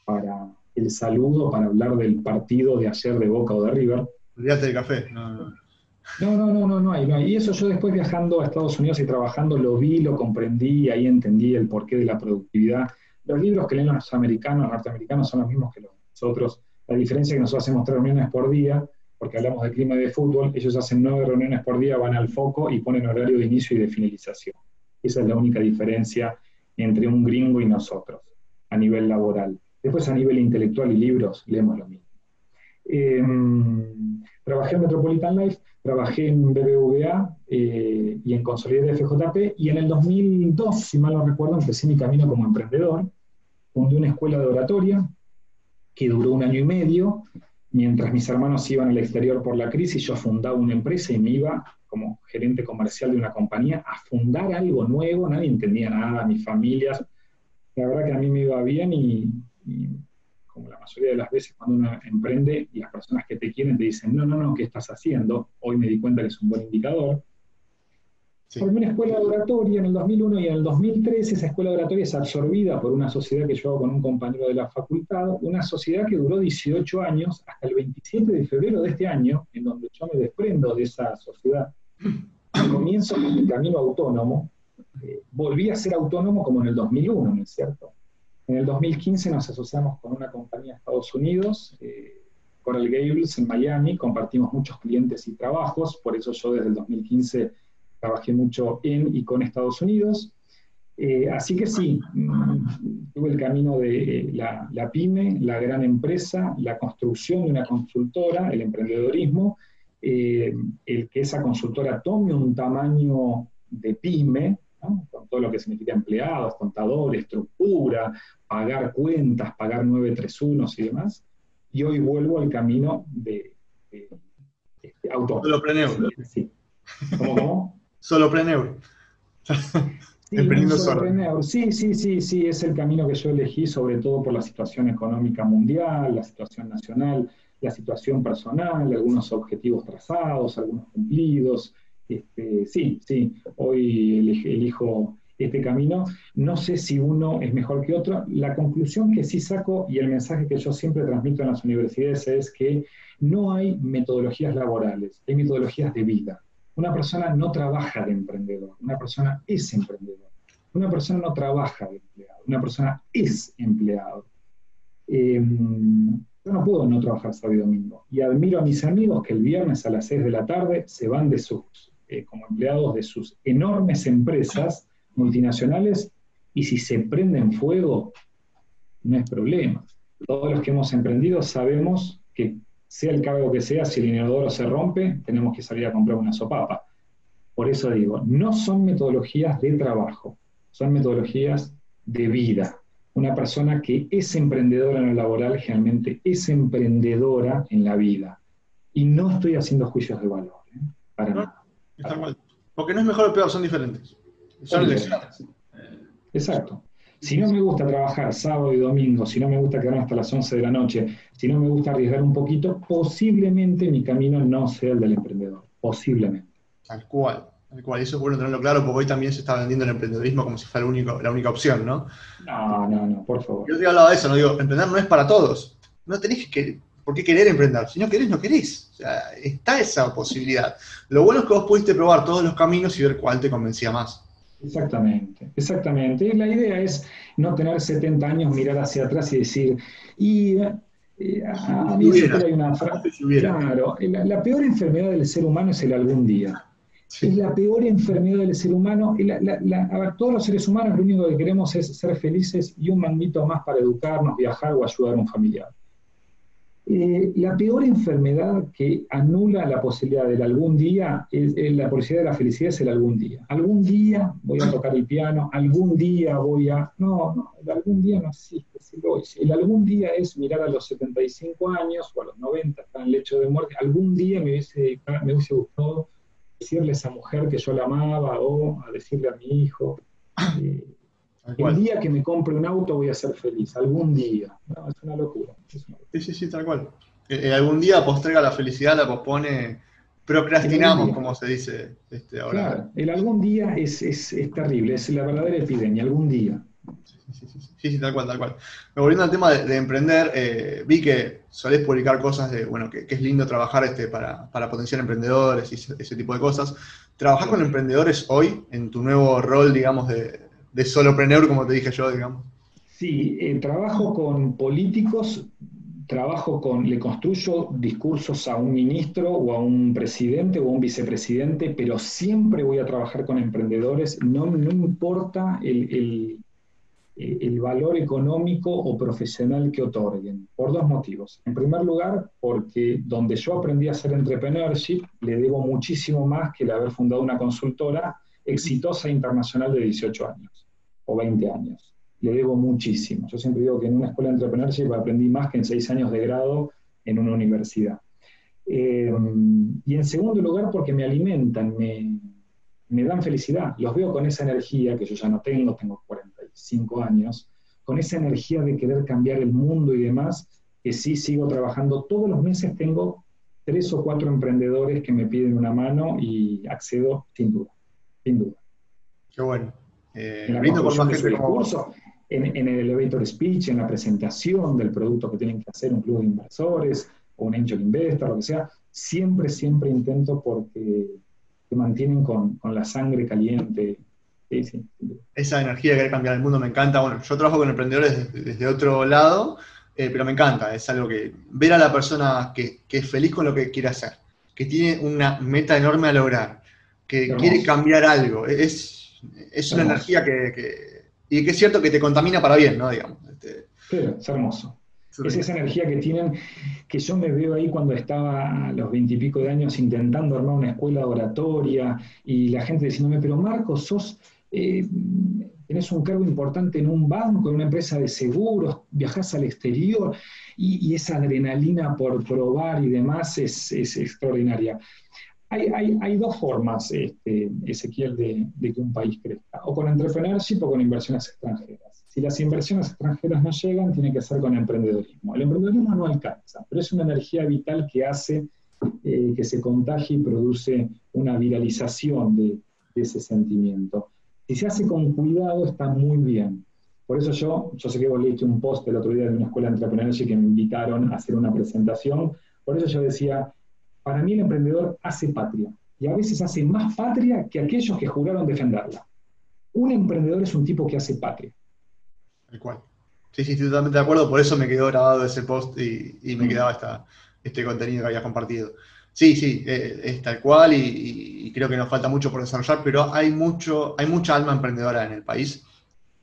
para el saludo, para hablar del partido de ayer de Boca o de River.
Olvídate del café. No, no.
No, no, no, no, no hay, no Y eso yo después viajando a Estados Unidos y trabajando lo vi, lo comprendí, ahí entendí el porqué de la productividad. Los libros que leen los americanos, los norteamericanos, son los mismos que los nosotros. La diferencia es que nosotros hacemos tres reuniones por día, porque hablamos de clima y de fútbol, ellos hacen nueve reuniones por día, van al foco y ponen horario de inicio y de finalización. Esa es la única diferencia entre un gringo y nosotros a nivel laboral. Después a nivel intelectual y libros leemos lo mismo. Em, trabajé en Metropolitan Life trabajé en BBVA eh, y en Consolidated FJP, y en el 2002, si mal no recuerdo, empecé mi camino como emprendedor. Fundé una escuela de oratoria que duró un año y medio. Mientras mis hermanos iban al exterior por la crisis, yo fundaba una empresa y me iba como gerente comercial de una compañía a fundar algo nuevo. Nadie entendía nada, mis familias. La verdad que a mí me iba bien y como la mayoría de las veces cuando uno emprende y las personas que te quieren te dicen, no, no, no, ¿qué estás haciendo? Hoy me di cuenta que es un buen indicador. Formé una escuela de oratoria en el 2001 y en el 2003 esa escuela de oratoria es absorbida por una sociedad que yo hago con un compañero de la facultad, una sociedad que duró 18 años hasta el 27 de febrero de este año, en donde yo me desprendo de esa sociedad. Comienzo mi camino autónomo, eh, volví a ser autónomo como en el 2001, ¿no es cierto? En el 2015 nos asociamos con una compañía de Estados Unidos, eh, Coral Gables en Miami, compartimos muchos clientes y trabajos, por eso yo desde el 2015 trabajé mucho en y con Estados Unidos. Eh, así que sí, mm, tuve el camino de eh, la, la, pyme, la gran empresa, la construcción de una consultora, el emprendedorismo, el que esa consultora tome un tamaño de pyme, con todo lo que significa empleados, contadores, estructura, pagar cuentas, pagar 931 y demás. Y hoy vuelvo al camino de, de,
auto. Solo preneuro.
Sí. ¿Cómo, cómo?
Solo [laughs] preneuro.
Sí, sí, sí, sí, es el camino que yo elegí, sobre todo por la situación económica mundial, la situación nacional, la situación personal, algunos objetivos trazados, algunos cumplidos, este, sí, sí, hoy elijo este camino. No sé si uno es mejor que otro. La conclusión que sí saco y el mensaje que yo siempre transmito en las universidades es que no hay metodologías laborales, hay metodologías de vida. Una persona no trabaja de emprendedor, una persona es emprendedor. Una persona no trabaja de empleado, una persona es empleado. Em, yo no puedo no trabajar sábado y domingo. Y admiro a mis amigos que el viernes a las 6 de la tarde se van de sus, eh, como empleados de sus enormes empresas multinacionales y si se prenden fuego, no es problema. Todos los que hemos emprendido sabemos que sea el cargo que sea, si el inodoro se rompe, tenemos que salir a comprar una sopapa. Por eso digo, no son metodologías de trabajo, son metodologías de vida. Una persona que es emprendedora en lo laboral generalmente es emprendedora en la vida. Y no estoy haciendo juicios de valor, ¿eh? para nada.
Porque no es mejor o peor, son diferentes. Son
lecciones. Exacto. Si no me gusta trabajar sábado y domingo, si no me gusta quedarme hasta las 11 de la noche, si no me gusta arriesgar un poquito, posiblemente mi camino no sea el del emprendedor. Posiblemente.
Tal cual. Tal cual. Y eso es bueno tenerlo claro porque hoy también se está vendiendo el emprendedorismo como si fuera único, la única opción, ¿no?
No, no, no, por favor.
Yo te he hablado de eso, no digo, emprender no es para todos. No tenés que, por qué querer emprender. Si no querés, no querés. O sea, está esa posibilidad. Lo bueno es que vos pudiste probar todos los caminos y ver cuál te convencía más.
Exactamente, exactamente. La idea es no tener 70 años, mirar hacia atrás y decir, y eh, a, mí hay una frase, claro, la, peor enfermedad del ser humano es el algún día. Es la peor enfermedad del ser humano. a ver, todos los seres humanos lo único que queremos es ser felices y un manguito más para educarnos, viajar o ayudar a un familiar. Eh, la peor enfermedad que anula la posibilidad del algún día, es, la posibilidad de la felicidad es el algún día. Algún día voy a tocar el piano, algún día voy a... No, no, el algún día no existe, El algún día es mirar a los 75 años o a los 90, está en el lecho de muerte. Algún día me hubiese, me hubiese gustado decirle a esa mujer que yo la amaba o a decirle a mi hijo. Eh, el día que me compre un auto voy a ser feliz, algún día. es, una locura, Sí,
sí, sí, tal cual. Eh, eh, algún día postrega la felicidad, la pospone, procrastinamos, como se dice este, ahora.
Claro, el algún día es, es, es, terrible, es la verdadera epidemia, algún día.
Sí, sí, sí, tal cual, tal cual. Volviendo al tema de, emprender, eh, vi que solés publicar cosas de, bueno, que, es lindo trabajar este, para, para potenciar emprendedores y ese, tipo de cosas. ¿Trabajás con emprendedores hoy en tu nuevo rol, digamos, de, de solopreneur, como te dije yo, digamos.
Sí, eh, trabajo con políticos, trabajo con, le construyo discursos a un ministro o a un presidente o a un vicepresidente, pero siempre voy a trabajar con emprendedores, no, no importa el, el, valor económico o profesional que otorguen, por dos motivos. En primer lugar, porque donde yo aprendí a hacer entrepreneurship, le debo muchísimo más que el haber fundado una consultora exitosa internacional de 18 años o 20 años. Le debo muchísimo. Yo siempre digo que en una escuela de entrepreneurship aprendí más que en 6 años de grado en una universidad. Eh, y en segundo lugar, porque me alimentan, me, me dan felicidad. Los veo con esa energía que yo ya no tengo, tengo 45 años, con esa energía de querer cambiar el mundo y demás, que sí sigo trabajando. Todos los meses tengo tres o cuatro emprendedores que me piden una mano y accedo sin duda sin duda.
Qué bueno.
Eh, en, en, el elevator speech, en la presentación del producto que tienen que hacer un club de inversores o un angel investor, lo que sea, siempre, siempre intento porque te mantienen con, la sangre caliente.
Esa energía de querer cambiar el mundo me encanta. Bueno, yo trabajo con emprendedores desde, otro lado, eh, pero me encanta. Es algo que ver a la persona que, que es feliz con lo que quiere hacer, que tiene una meta enorme a lograr, que quiere cambiar algo. Es, es una energía que, Y que es cierto que te contamina para bien, ¿no? Digamos.
Este, es hermoso. Es esa energía que tienen, que yo me veo ahí cuando estaba a los veintipico de años intentando armar una escuela oratoria y la gente diciéndome, pero Marcos, sos, eh, tenés un cargo importante en un banco, en una empresa de seguros, viajás al exterior y, esa adrenalina por probar y demás es, es extraordinaria. Hay, dos formas, este, Ezequiel, de, que un país crezca, o con entrepreneurship o con inversiones extranjeras. Si las inversiones extranjeras no llegan, tiene que ser con emprendedorismo. El emprendedorismo no alcanza, pero es una energía vital que hace eh, que se contagie y produce una viralización de, ese sentimiento. Si se hace con cuidado, está muy bien. Por eso yo, yo sé que vos leíste un post el otro día de una escuela de entrepreneurship que me invitaron a hacer una presentación. Por eso yo decía, para mí el emprendedor hace patria. y a veces hace más patria que aquellos que juraron defenderla. Un emprendedor es un tipo que hace patria.
El cual. Sí, sí, estoy totalmente de acuerdo, por eso me quedó grabado ese post y, me mm. quedaba este contenido que había compartido. Sí, sí, eh, es tal cual y, creo que nos falta mucho por desarrollar, pero hay, mucho, hay mucha alma emprendedora en el país,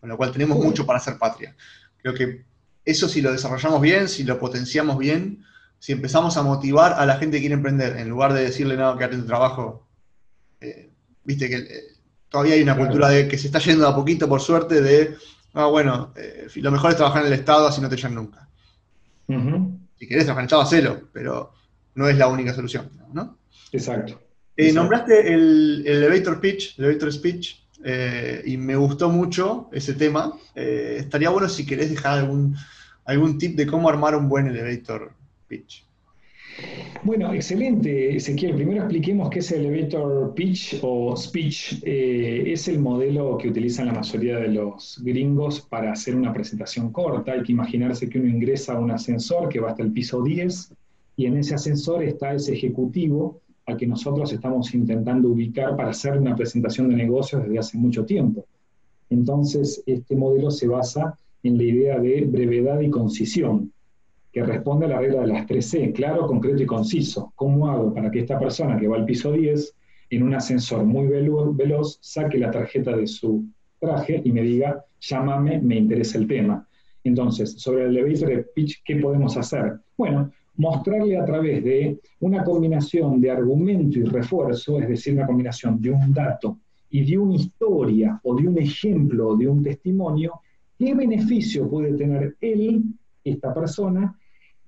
con lo cual tenemos mucho para hacer patria. Creo que eso si lo desarrollamos bien, si lo potenciamos bien, si empezamos a motivar a la gente que quiere emprender, en lugar de decirle, no, quédate en tu trabajo, eh, viste que eh, todavía hay una cultura de que se está yendo a poquito, por suerte, de, ah, bueno, eh, lo mejor es trabajar en el Estado, así no te echan nunca. Si querés trabajar en el Estado, hacelo, pero no es la única solución, ¿no?
Exacto.
Nombraste el, elevator pitch, elevator speech, y me gustó mucho ese tema. estaría bueno si querés dejar algún, algún tip de cómo armar un buen elevator pitch.
Bueno, excelente, Ezequiel. Primero expliquemos qué es el elevator pitch o speech. Eh, es el modelo que utilizan la mayoría de los gringos para hacer una presentación corta. Hay que imaginarse que uno ingresa a un ascensor que va hasta el piso 10 y en ese ascensor está ese ejecutivo al que nosotros estamos intentando ubicar para hacer una presentación de negocios desde hace mucho tiempo. Entonces, este modelo se basa en la idea de brevedad y concisión que responde a la regla de las 3C, claro, concreto y conciso. ¿Cómo hago para que esta persona que va al piso 10 en un ascensor muy veloz saque la tarjeta de su traje y me diga, llámame, me interesa el tema? Entonces, sobre el elevator pitch, ¿qué podemos hacer? Bueno, mostrarle a través de una combinación de argumento y refuerzo, es decir, una combinación de un dato y de una historia o de un ejemplo o de un testimonio, qué beneficio puede tener él esta persona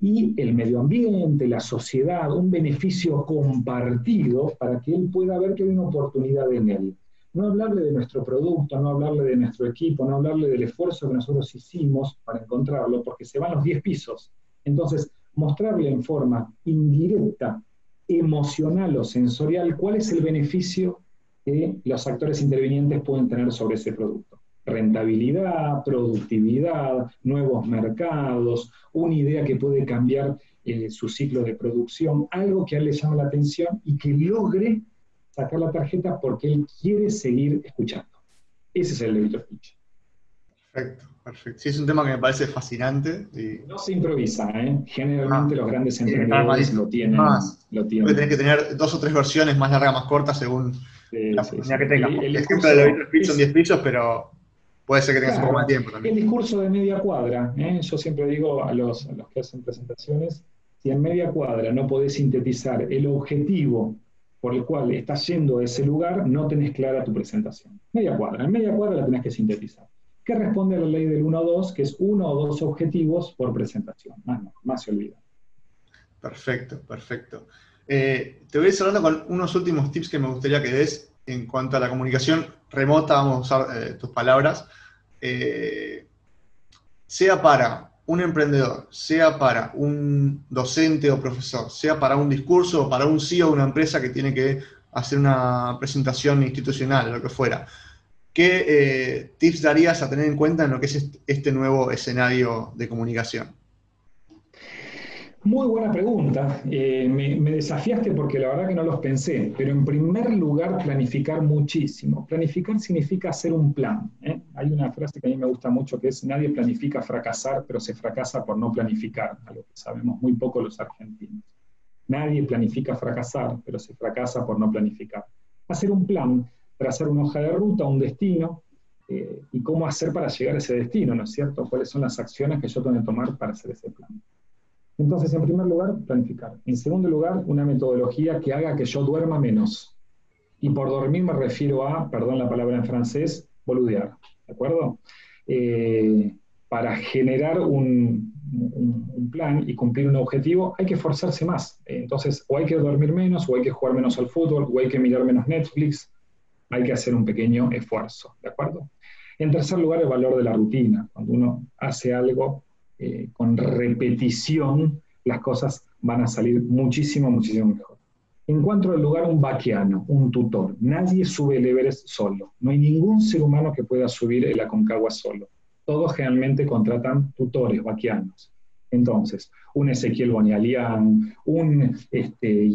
y el medio ambiente, la sociedad, un beneficio compartido para que él pueda ver que hay una oportunidad en él. No hablarle de nuestro producto, no hablarle de nuestro equipo, no hablarle del esfuerzo que nosotros hicimos para encontrarlo, porque se van los 10 pisos. Entonces, mostrarle en forma indirecta, emocional o sensorial cuál es el beneficio que los actores intervinientes pueden tener sobre ese producto rentabilidad, productividad, nuevos mercados, una idea que puede cambiar eh, su ciclo de producción, algo que a él le llama la atención y que logre sacar la tarjeta porque él quiere seguir escuchando. Ese es el elevator pitch.
Perfecto, perfecto. Sí, es un tema que me parece fascinante.
No se improvisa, ¿eh? Generalmente ah, los grandes emprendedores lo tienen.
Más. Lo tienen. que tener dos o tres versiones más largas, más cortas, según la oportunidad que tenga. El, ejemplo del elevator pitch son 10 pisos, pero Puede ser que tengas un poco más tiempo también.
El discurso de media cuadra, ¿eh? yo siempre digo a los, a los que hacen presentaciones, si en media cuadra no podés sintetizar el objetivo por el cual estás yendo a ese lugar, no tenés clara tu presentación. Media cuadra, en media cuadra la tenés que sintetizar. ¿Qué responde a la ley del 1 2, que es uno o dos objetivos por presentación? Más no, más se olvida.
Perfecto, perfecto. Eh, te voy a ir hablando con unos últimos tips que me gustaría que des en cuanto a la comunicación remota, vamos a usar eh, tus palabras, eh, sea para un emprendedor, sea para un docente o profesor, sea para un discurso o para un CEO de una empresa que tiene que hacer una presentación institucional, lo que fuera, ¿qué eh, tips darías a tener en cuenta en lo que es este nuevo escenario de comunicación?
Muy buena pregunta. Eh, me, desafiaste porque la verdad que no los pensé, pero en primer lugar planificar muchísimo. Planificar significa hacer un plan. ¿eh? Hay una frase que a mí me gusta mucho que es nadie planifica fracasar, pero se fracasa por no planificar, algo que sabemos muy poco los argentinos. Nadie planifica fracasar, pero se fracasa por no planificar. Hacer un plan, trazar una hoja de ruta, un destino, eh, y cómo hacer para llegar a ese destino, ¿no es cierto? ¿Cuáles son las acciones que yo tengo que tomar para hacer ese plan? Entonces, en primer lugar, planificar. En segundo lugar, una metodología que haga que yo duerma menos. Y por dormir me refiero a, perdón la palabra en francés, boludear. ¿De acuerdo? Eh, para generar un, plan y cumplir un objetivo hay que esforzarse más. Entonces, o hay que dormir menos, o hay que jugar menos al fútbol, o hay que mirar menos Netflix. Hay que hacer un pequeño esfuerzo. ¿De acuerdo? En tercer lugar, el valor de la rutina. Cuando uno hace algo eh, con repetición, las cosas van a salir muchísimo, muchísimo mejor. Encuentro el lugar un vaquiano, un tutor. Nadie sube el Everest solo. No hay ningún ser humano que pueda subir el Aconcagua solo. Todos generalmente contratan tutores vaquianos. Entonces, un Ezequiel Bonialian, un este,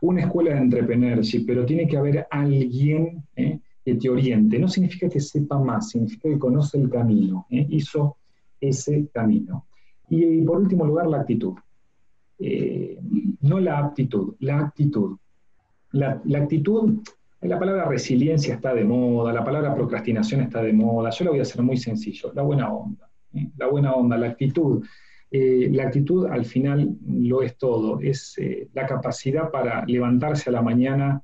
una escuela de entrepreneurship, pero tiene que haber alguien ¿eh? que te oriente. No significa que sepa más, significa que conoce el camino, ¿eh? hizo ese camino. Y, por último lugar, la actitud. Eh, no la aptitud, la actitud. La, actitud, la palabra resiliencia está de moda, la palabra procrastinación está de moda. Yo lo voy a hacer muy sencillo, la buena onda. La buena onda, la actitud eh, la actitud al final lo es todo, es eh, la capacidad para levantarse a la mañana,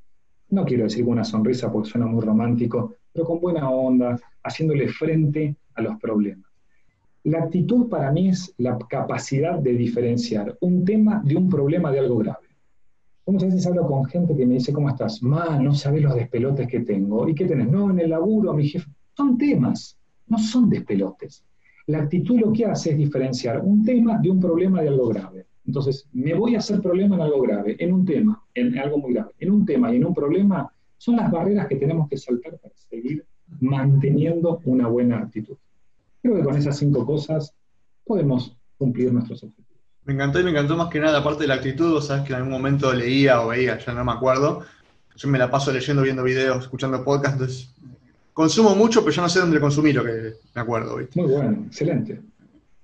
no quiero decir con una sonrisa porque suena muy romántico, pero con buena onda, haciéndole frente a los problemas. La actitud para mí es la capacidad de diferenciar un tema de un problema de algo grave. Muchas veces hablo con gente que me dice, ¿cómo estás? Ma, no sabes los despelotes que tengo. ¿Y qué tenés? No, en el laburo, mi jefe. Son temas, no son despelotes. La actitud lo que hace es diferenciar un tema de un problema de algo grave. Entonces, me voy a hacer problema en algo grave, en un tema, en algo muy grave. En un tema y en un problema son las barreras que tenemos que saltar para seguir manteniendo una buena actitud. Creo que con esas cinco cosas podemos cumplir nuestros objetivos.
Me encantó y me encantó más que nada, aparte de la actitud, vos sabes que en algún momento leía o veía, ya no me acuerdo, yo me la paso leyendo, viendo videos, escuchando podcasts, entonces Consumo mucho, pero yo no sé dónde consumí lo que me acuerdo.
Muy bueno, excelente.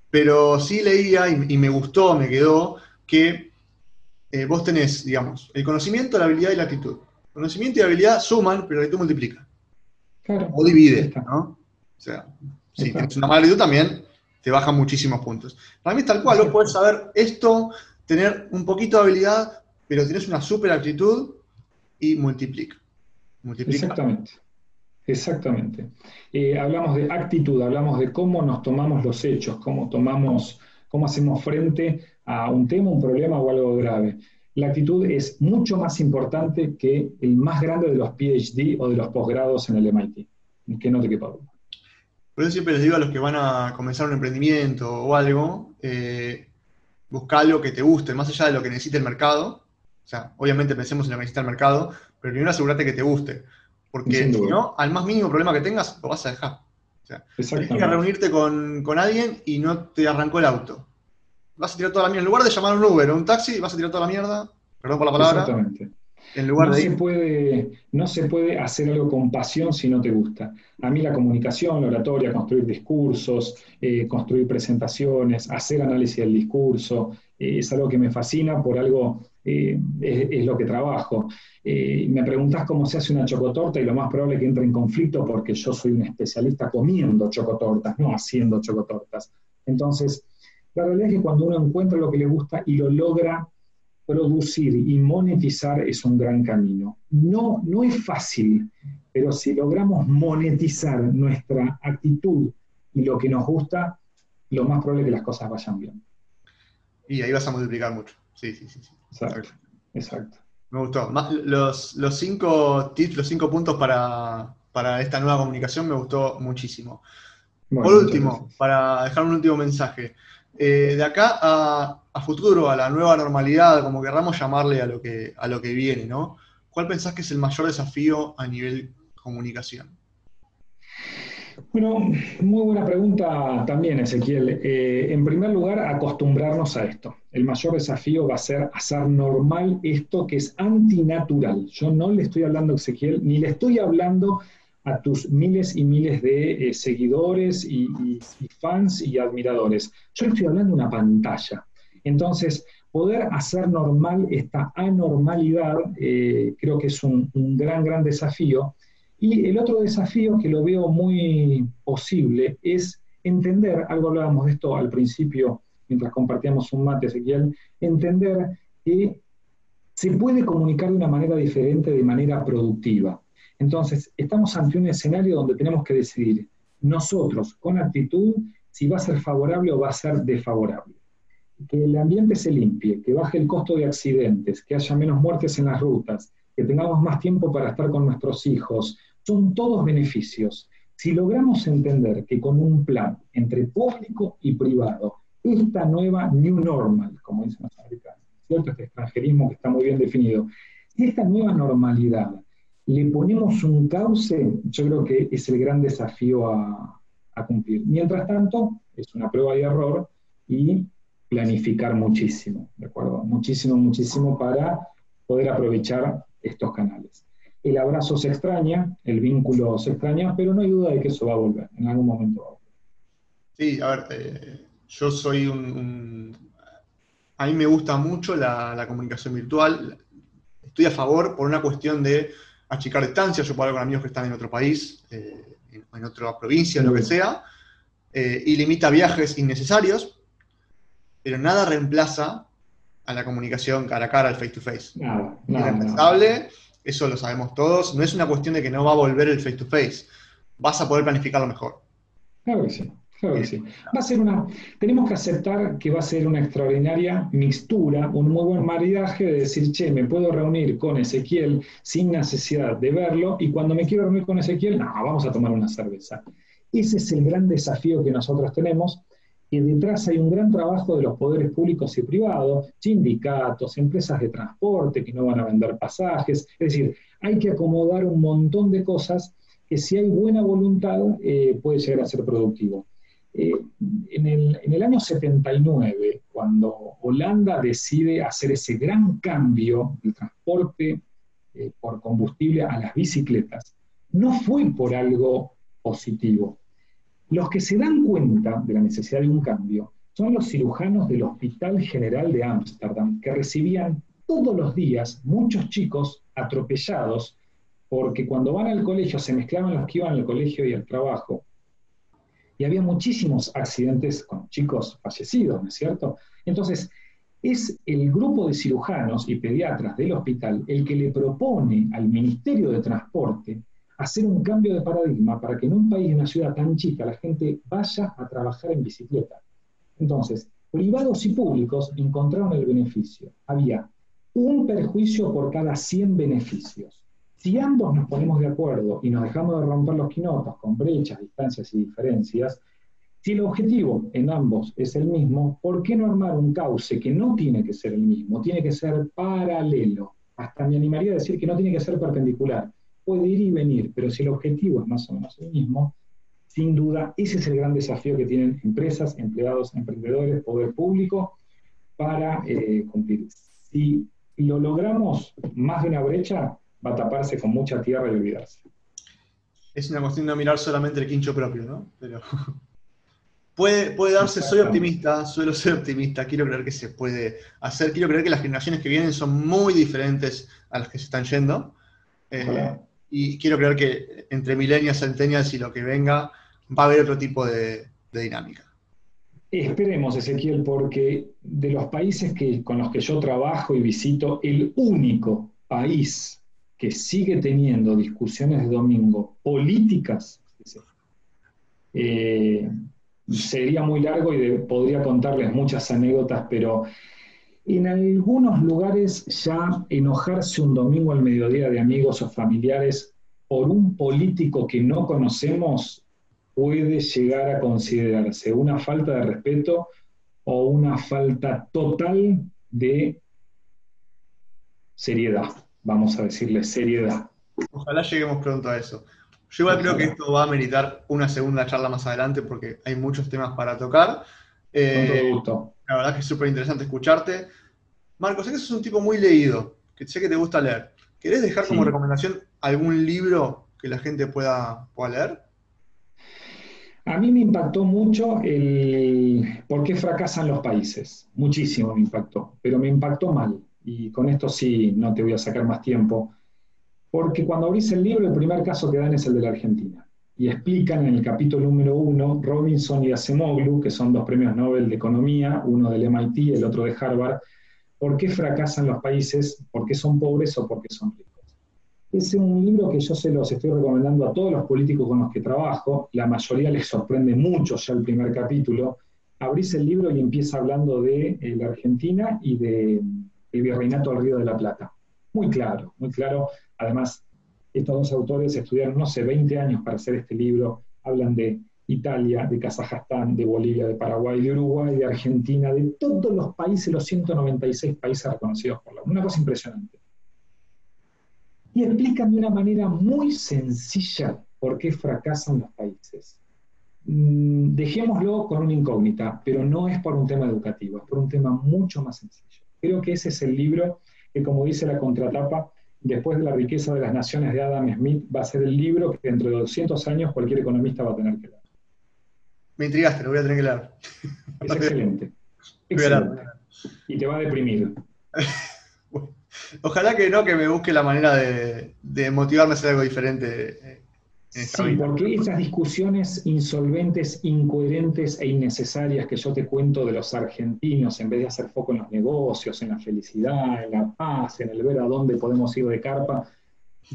Pero sí leía y, me gustó, me quedó, que eh, vos tenés, digamos, el conocimiento, la habilidad y la actitud. Conocimiento y habilidad suman, pero la actitud multiplica. Claro. O divide, ¿no? O sea, si tienes una mala actitud también te baja muchísimos puntos. Para mí es tal cual, vos podés saber esto, tener un poquito de habilidad, pero tienes una super actitud y multiplica.
multiplica. Exactamente. Exactamente. Eh, hablamos de actitud, hablamos de cómo nos tomamos los hechos, cómo tomamos, cómo hacemos frente a un tema, un problema o algo grave. La actitud es mucho más importante que el más grande de los PhD o de los posgrados en el MIT. Que no te quepa duda.
Por eso siempre les digo a los que van a comenzar un emprendimiento o algo, eh, busca algo que te guste, más allá de lo que necesite el mercado. O sea, obviamente pensemos en lo que necesita el mercado, pero primero asegúrate que te guste. Porque si no, al más mínimo problema que tengas, lo vas a dejar. O sea, tienes que reunirte con, alguien y no te arrancó el auto. Vas a tirar toda la mierda. En lugar de llamar a un Uber o un taxi, vas a tirar toda la mierda. Perdón por la palabra.
Exactamente. En lugar no, se puede, no se puede hacer algo con pasión si no te gusta. A mí la comunicación, la oratoria, construir discursos, eh, construir presentaciones, hacer análisis del discurso, eh, es algo que me fascina por algo eh, es, lo que trabajo. Me preguntas cómo se hace una chocotorta y lo más probable es que entre en conflicto porque yo soy un especialista comiendo chocotortas, no haciendo chocotortas. Entonces, la realidad es que cuando uno encuentra lo que le gusta y lo logra producir y monetizar es un gran camino. No, no es fácil, pero si logramos monetizar nuestra actitud y lo que nos gusta, lo más probable es que las cosas vayan bien.
Y ahí vas a multiplicar mucho. Sí, sí, sí.
Exacto. Exacto.
Me gustó. Los, los cinco tips, los cinco puntos para, esta nueva comunicación me gustó muchísimo. Por último, para dejar un último mensaje. Eh, de acá a, futuro, a la nueva normalidad, como querramos llamarle a lo que, a lo que viene, ¿no? ¿Cuál pensás que es el mayor desafío a nivel comunicación?
Bueno, muy buena pregunta también, Ezequiel. Eh, en primer lugar, acostumbrarnos a esto. El mayor desafío va a ser hacer normal esto que es antinatural. Yo no le estoy hablando a Ezequiel, ni le estoy hablando a tus miles y miles de eh, seguidores y, fans y admiradores. Yo le estoy hablando de una pantalla. Entonces, poder hacer normal esta anormalidad eh, creo que es un, un gran, gran desafío y el otro desafío que lo veo muy posible es entender, algo hablábamos de esto al principio mientras compartíamos un mate, Ezequiel, entender que se puede comunicar de una manera diferente, de manera productiva. Entonces, estamos ante un escenario donde tenemos que decidir nosotros, con actitud, si va a ser favorable o va a ser desfavorable. Que el ambiente se limpie, que baje el costo de accidentes, que haya menos muertes en las rutas, que tengamos más tiempo para estar con nuestros hijos, son todos beneficios. Si logramos entender que con un plan entre público y privado, esta nueva new normal, como dicen los americanos, ¿cierto? Este extranjerismo que está muy bien definido, esta nueva normalidad le ponemos un cauce, yo creo que es el gran desafío a, a cumplir. Mientras tanto, es una prueba y error y planificar muchísimo, ¿de acuerdo? Muchísimo, muchísimo para poder aprovechar estos canales. El abrazo se extraña, el vínculo se extraña, pero no hay duda de que eso va a volver, en algún momento va a volver.
Sí, a ver, eh, yo soy un, A mí me gusta mucho la, comunicación virtual, estoy a favor por una cuestión de achicar distancias, yo puedo hablar con amigos que están en otro país, eh, en, otra provincia, lo que sea, eh, y limita viajes innecesarios, pero nada reemplaza a la comunicación cara a cara, al face to face. Nada, nada, eso lo sabemos todos. No es una cuestión de que no va a volver el face to face. Vas a poder planificarlo mejor.
Claro que sí. Claro que sí. Va a ser una, tenemos que aceptar que va a ser una extraordinaria mixtura, un muy buen maridaje de decir, che, me puedo reunir con Ezequiel sin necesidad de verlo, y cuando me quiero reunir con Ezequiel, no, vamos a tomar una cerveza. Ese es el gran desafío que nosotros tenemos, y detrás hay un gran trabajo de los poderes públicos y privados, sindicatos, empresas de transporte que no van a vender pasajes, es decir, hay que acomodar un montón de cosas que si hay buena voluntad eh, puede llegar a ser productivo. Eh, en, el, año 79, cuando Holanda decide hacer ese gran cambio del transporte eh, por combustible a las bicicletas, no fue por algo positivo, los que se dan cuenta de la necesidad de un cambio son los cirujanos del Hospital General de Ámsterdam, que recibían todos los días muchos chicos atropellados, porque cuando van al colegio se mezclaban los que iban al colegio y al trabajo. Y había muchísimos accidentes con chicos fallecidos, ¿no es cierto? Entonces, es el grupo de cirujanos y pediatras del hospital el que le propone al Ministerio de Transporte hacer un cambio de paradigma para que en un país, en una ciudad tan chica, la gente vaya a trabajar en bicicleta. Entonces, privados y públicos encontraron el beneficio. Había un perjuicio por cada 100 beneficios. Si ambos nos ponemos de acuerdo y nos dejamos de romper los quinotos con brechas, distancias y diferencias, si el objetivo en ambos es el mismo, ¿por qué no armar un cauce que no tiene que ser el mismo, tiene que ser paralelo? Hasta me animaría a decir que no tiene que ser perpendicular puede ir y venir, pero si el objetivo es más o menos el mismo, sin duda ese es el gran desafío que tienen empresas, empleados, emprendedores, poder público para eh, cumplir. Si lo logramos, más de una brecha va a taparse con mucha tierra y olvidarse.
Es una cuestión de mirar solamente el quincho propio, ¿no? Pero [laughs] puede, puede darse, soy optimista, suelo ser optimista, quiero creer que se puede hacer, quiero creer que las generaciones que vienen son muy diferentes a las que se están yendo. Eh, y quiero creer que entre milenios, centenias y lo que venga, va a haber otro tipo de, dinámica.
Esperemos, Ezequiel, porque de los países que, con los que yo trabajo y visito, el único país que sigue teniendo discusiones de domingo políticas, eh, sería muy largo y podría contarles muchas anécdotas, pero en algunos lugares ya enojarse un domingo al mediodía de amigos o familiares por un político que no conocemos puede llegar a considerarse una falta de respeto o una falta total de seriedad, vamos a decirle seriedad.
Ojalá lleguemos pronto a eso. Yo igual creo que esto va a meritar una segunda charla más adelante porque hay muchos temas para tocar. Eh, la verdad que es súper interesante escucharte. Marcos, sé que sos un tipo muy leído, que sé que te gusta leer. ¿Querés dejar como recomendación algún libro que la gente pueda, leer?
A mí me impactó mucho el por qué fracasan los países. Muchísimo me impactó, pero me impactó mal. Y con esto sí, no te voy a sacar más tiempo. Porque cuando abrís el libro, el primer caso que dan es el de la Argentina y explican en el capítulo número uno, Robinson y Acemoglu, que son dos premios Nobel de Economía, uno del MIT y el otro de Harvard, por qué fracasan los países, por qué son pobres o por qué son ricos. Es un libro que yo se los estoy recomendando a todos los políticos con los que trabajo, la mayoría les sorprende mucho ya el primer capítulo. Abrís el libro y empieza hablando de eh, la Argentina y de el virreinato del Río de la Plata. Muy claro, muy claro. Además, estos dos autores estudiaron, no sé, 20 años para hacer este libro, hablan de Italia, de Kazajstán, de Bolivia, de Paraguay, de Uruguay, de Argentina, de todos los países, los 196 países reconocidos por la Una cosa impresionante. Y explican de una manera muy sencilla por qué fracasan los países. mm, dejémoslo con una incógnita, pero no es por un tema educativo, es por un tema mucho más sencillo. Creo que ese es el libro que, como dice la contratapa, después de la riqueza de las naciones de Adam Smith, va a ser el libro que dentro de 200 años cualquier economista va a tener que leer.
Me intrigaste, lo voy a tener que leer.
Es excelente. excelente. Y te va a deprimir. [laughs]
Ojalá que no, que me busque la manera de, motivarme a hacer algo diferente.
Sí, porque esas discusiones insolventes, incoherentes e innecesarias que yo te cuento de los argentinos, en vez de hacer foco en los negocios, en la felicidad, en la paz, en el ver a dónde podemos ir de carpa,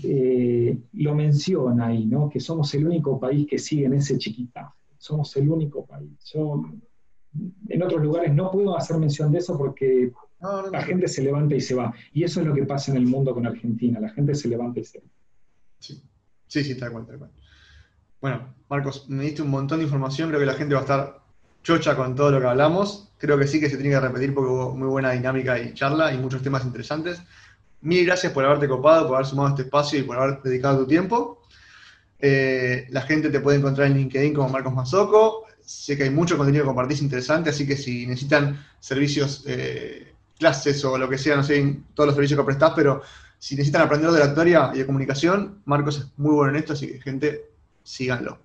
eh, lo menciona ahí, ¿no? Que somos el único país que sigue en ese chiquitaje. Somos el único país. Yo en otros lugares no puedo hacer mención de eso porque la gente se levanta y se va. Y eso es lo que pasa en el mundo con Argentina. La gente se levanta y se va.
Sí, sí, sí tal cual, tal. Bueno, Marcos, me diste un montón de información. Creo que la gente va a estar chocha con todo lo que hablamos. Creo que sí que se tiene que repetir porque hubo muy buena dinámica y charla y muchos temas interesantes. Mil gracias por haberte copado, por haber sumado este espacio y por haber dedicado tu tiempo. Eh, la gente te puede encontrar en LinkedIn como Marcos Mazoco. Sé que hay mucho contenido que compartís interesante, así que si necesitan servicios, eh, clases o lo que sea, no sé, todos los servicios que prestás, pero si necesitan aprender de oratoria y de comunicación, Marcos es muy bueno en esto, así que gente, síganlo.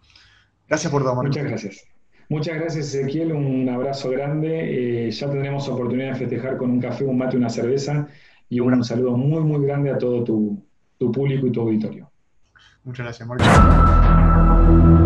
Gracias por todo,
Marcos. Muchas gracias. Muchas gracias, Ezequiel. Un abrazo grande. Eh, ya tendremos oportunidad de festejar con un café, un mate, una cerveza. Y un saludo muy, muy grande a todo tu, tu público y tu auditorio.
Muchas gracias, Marcos.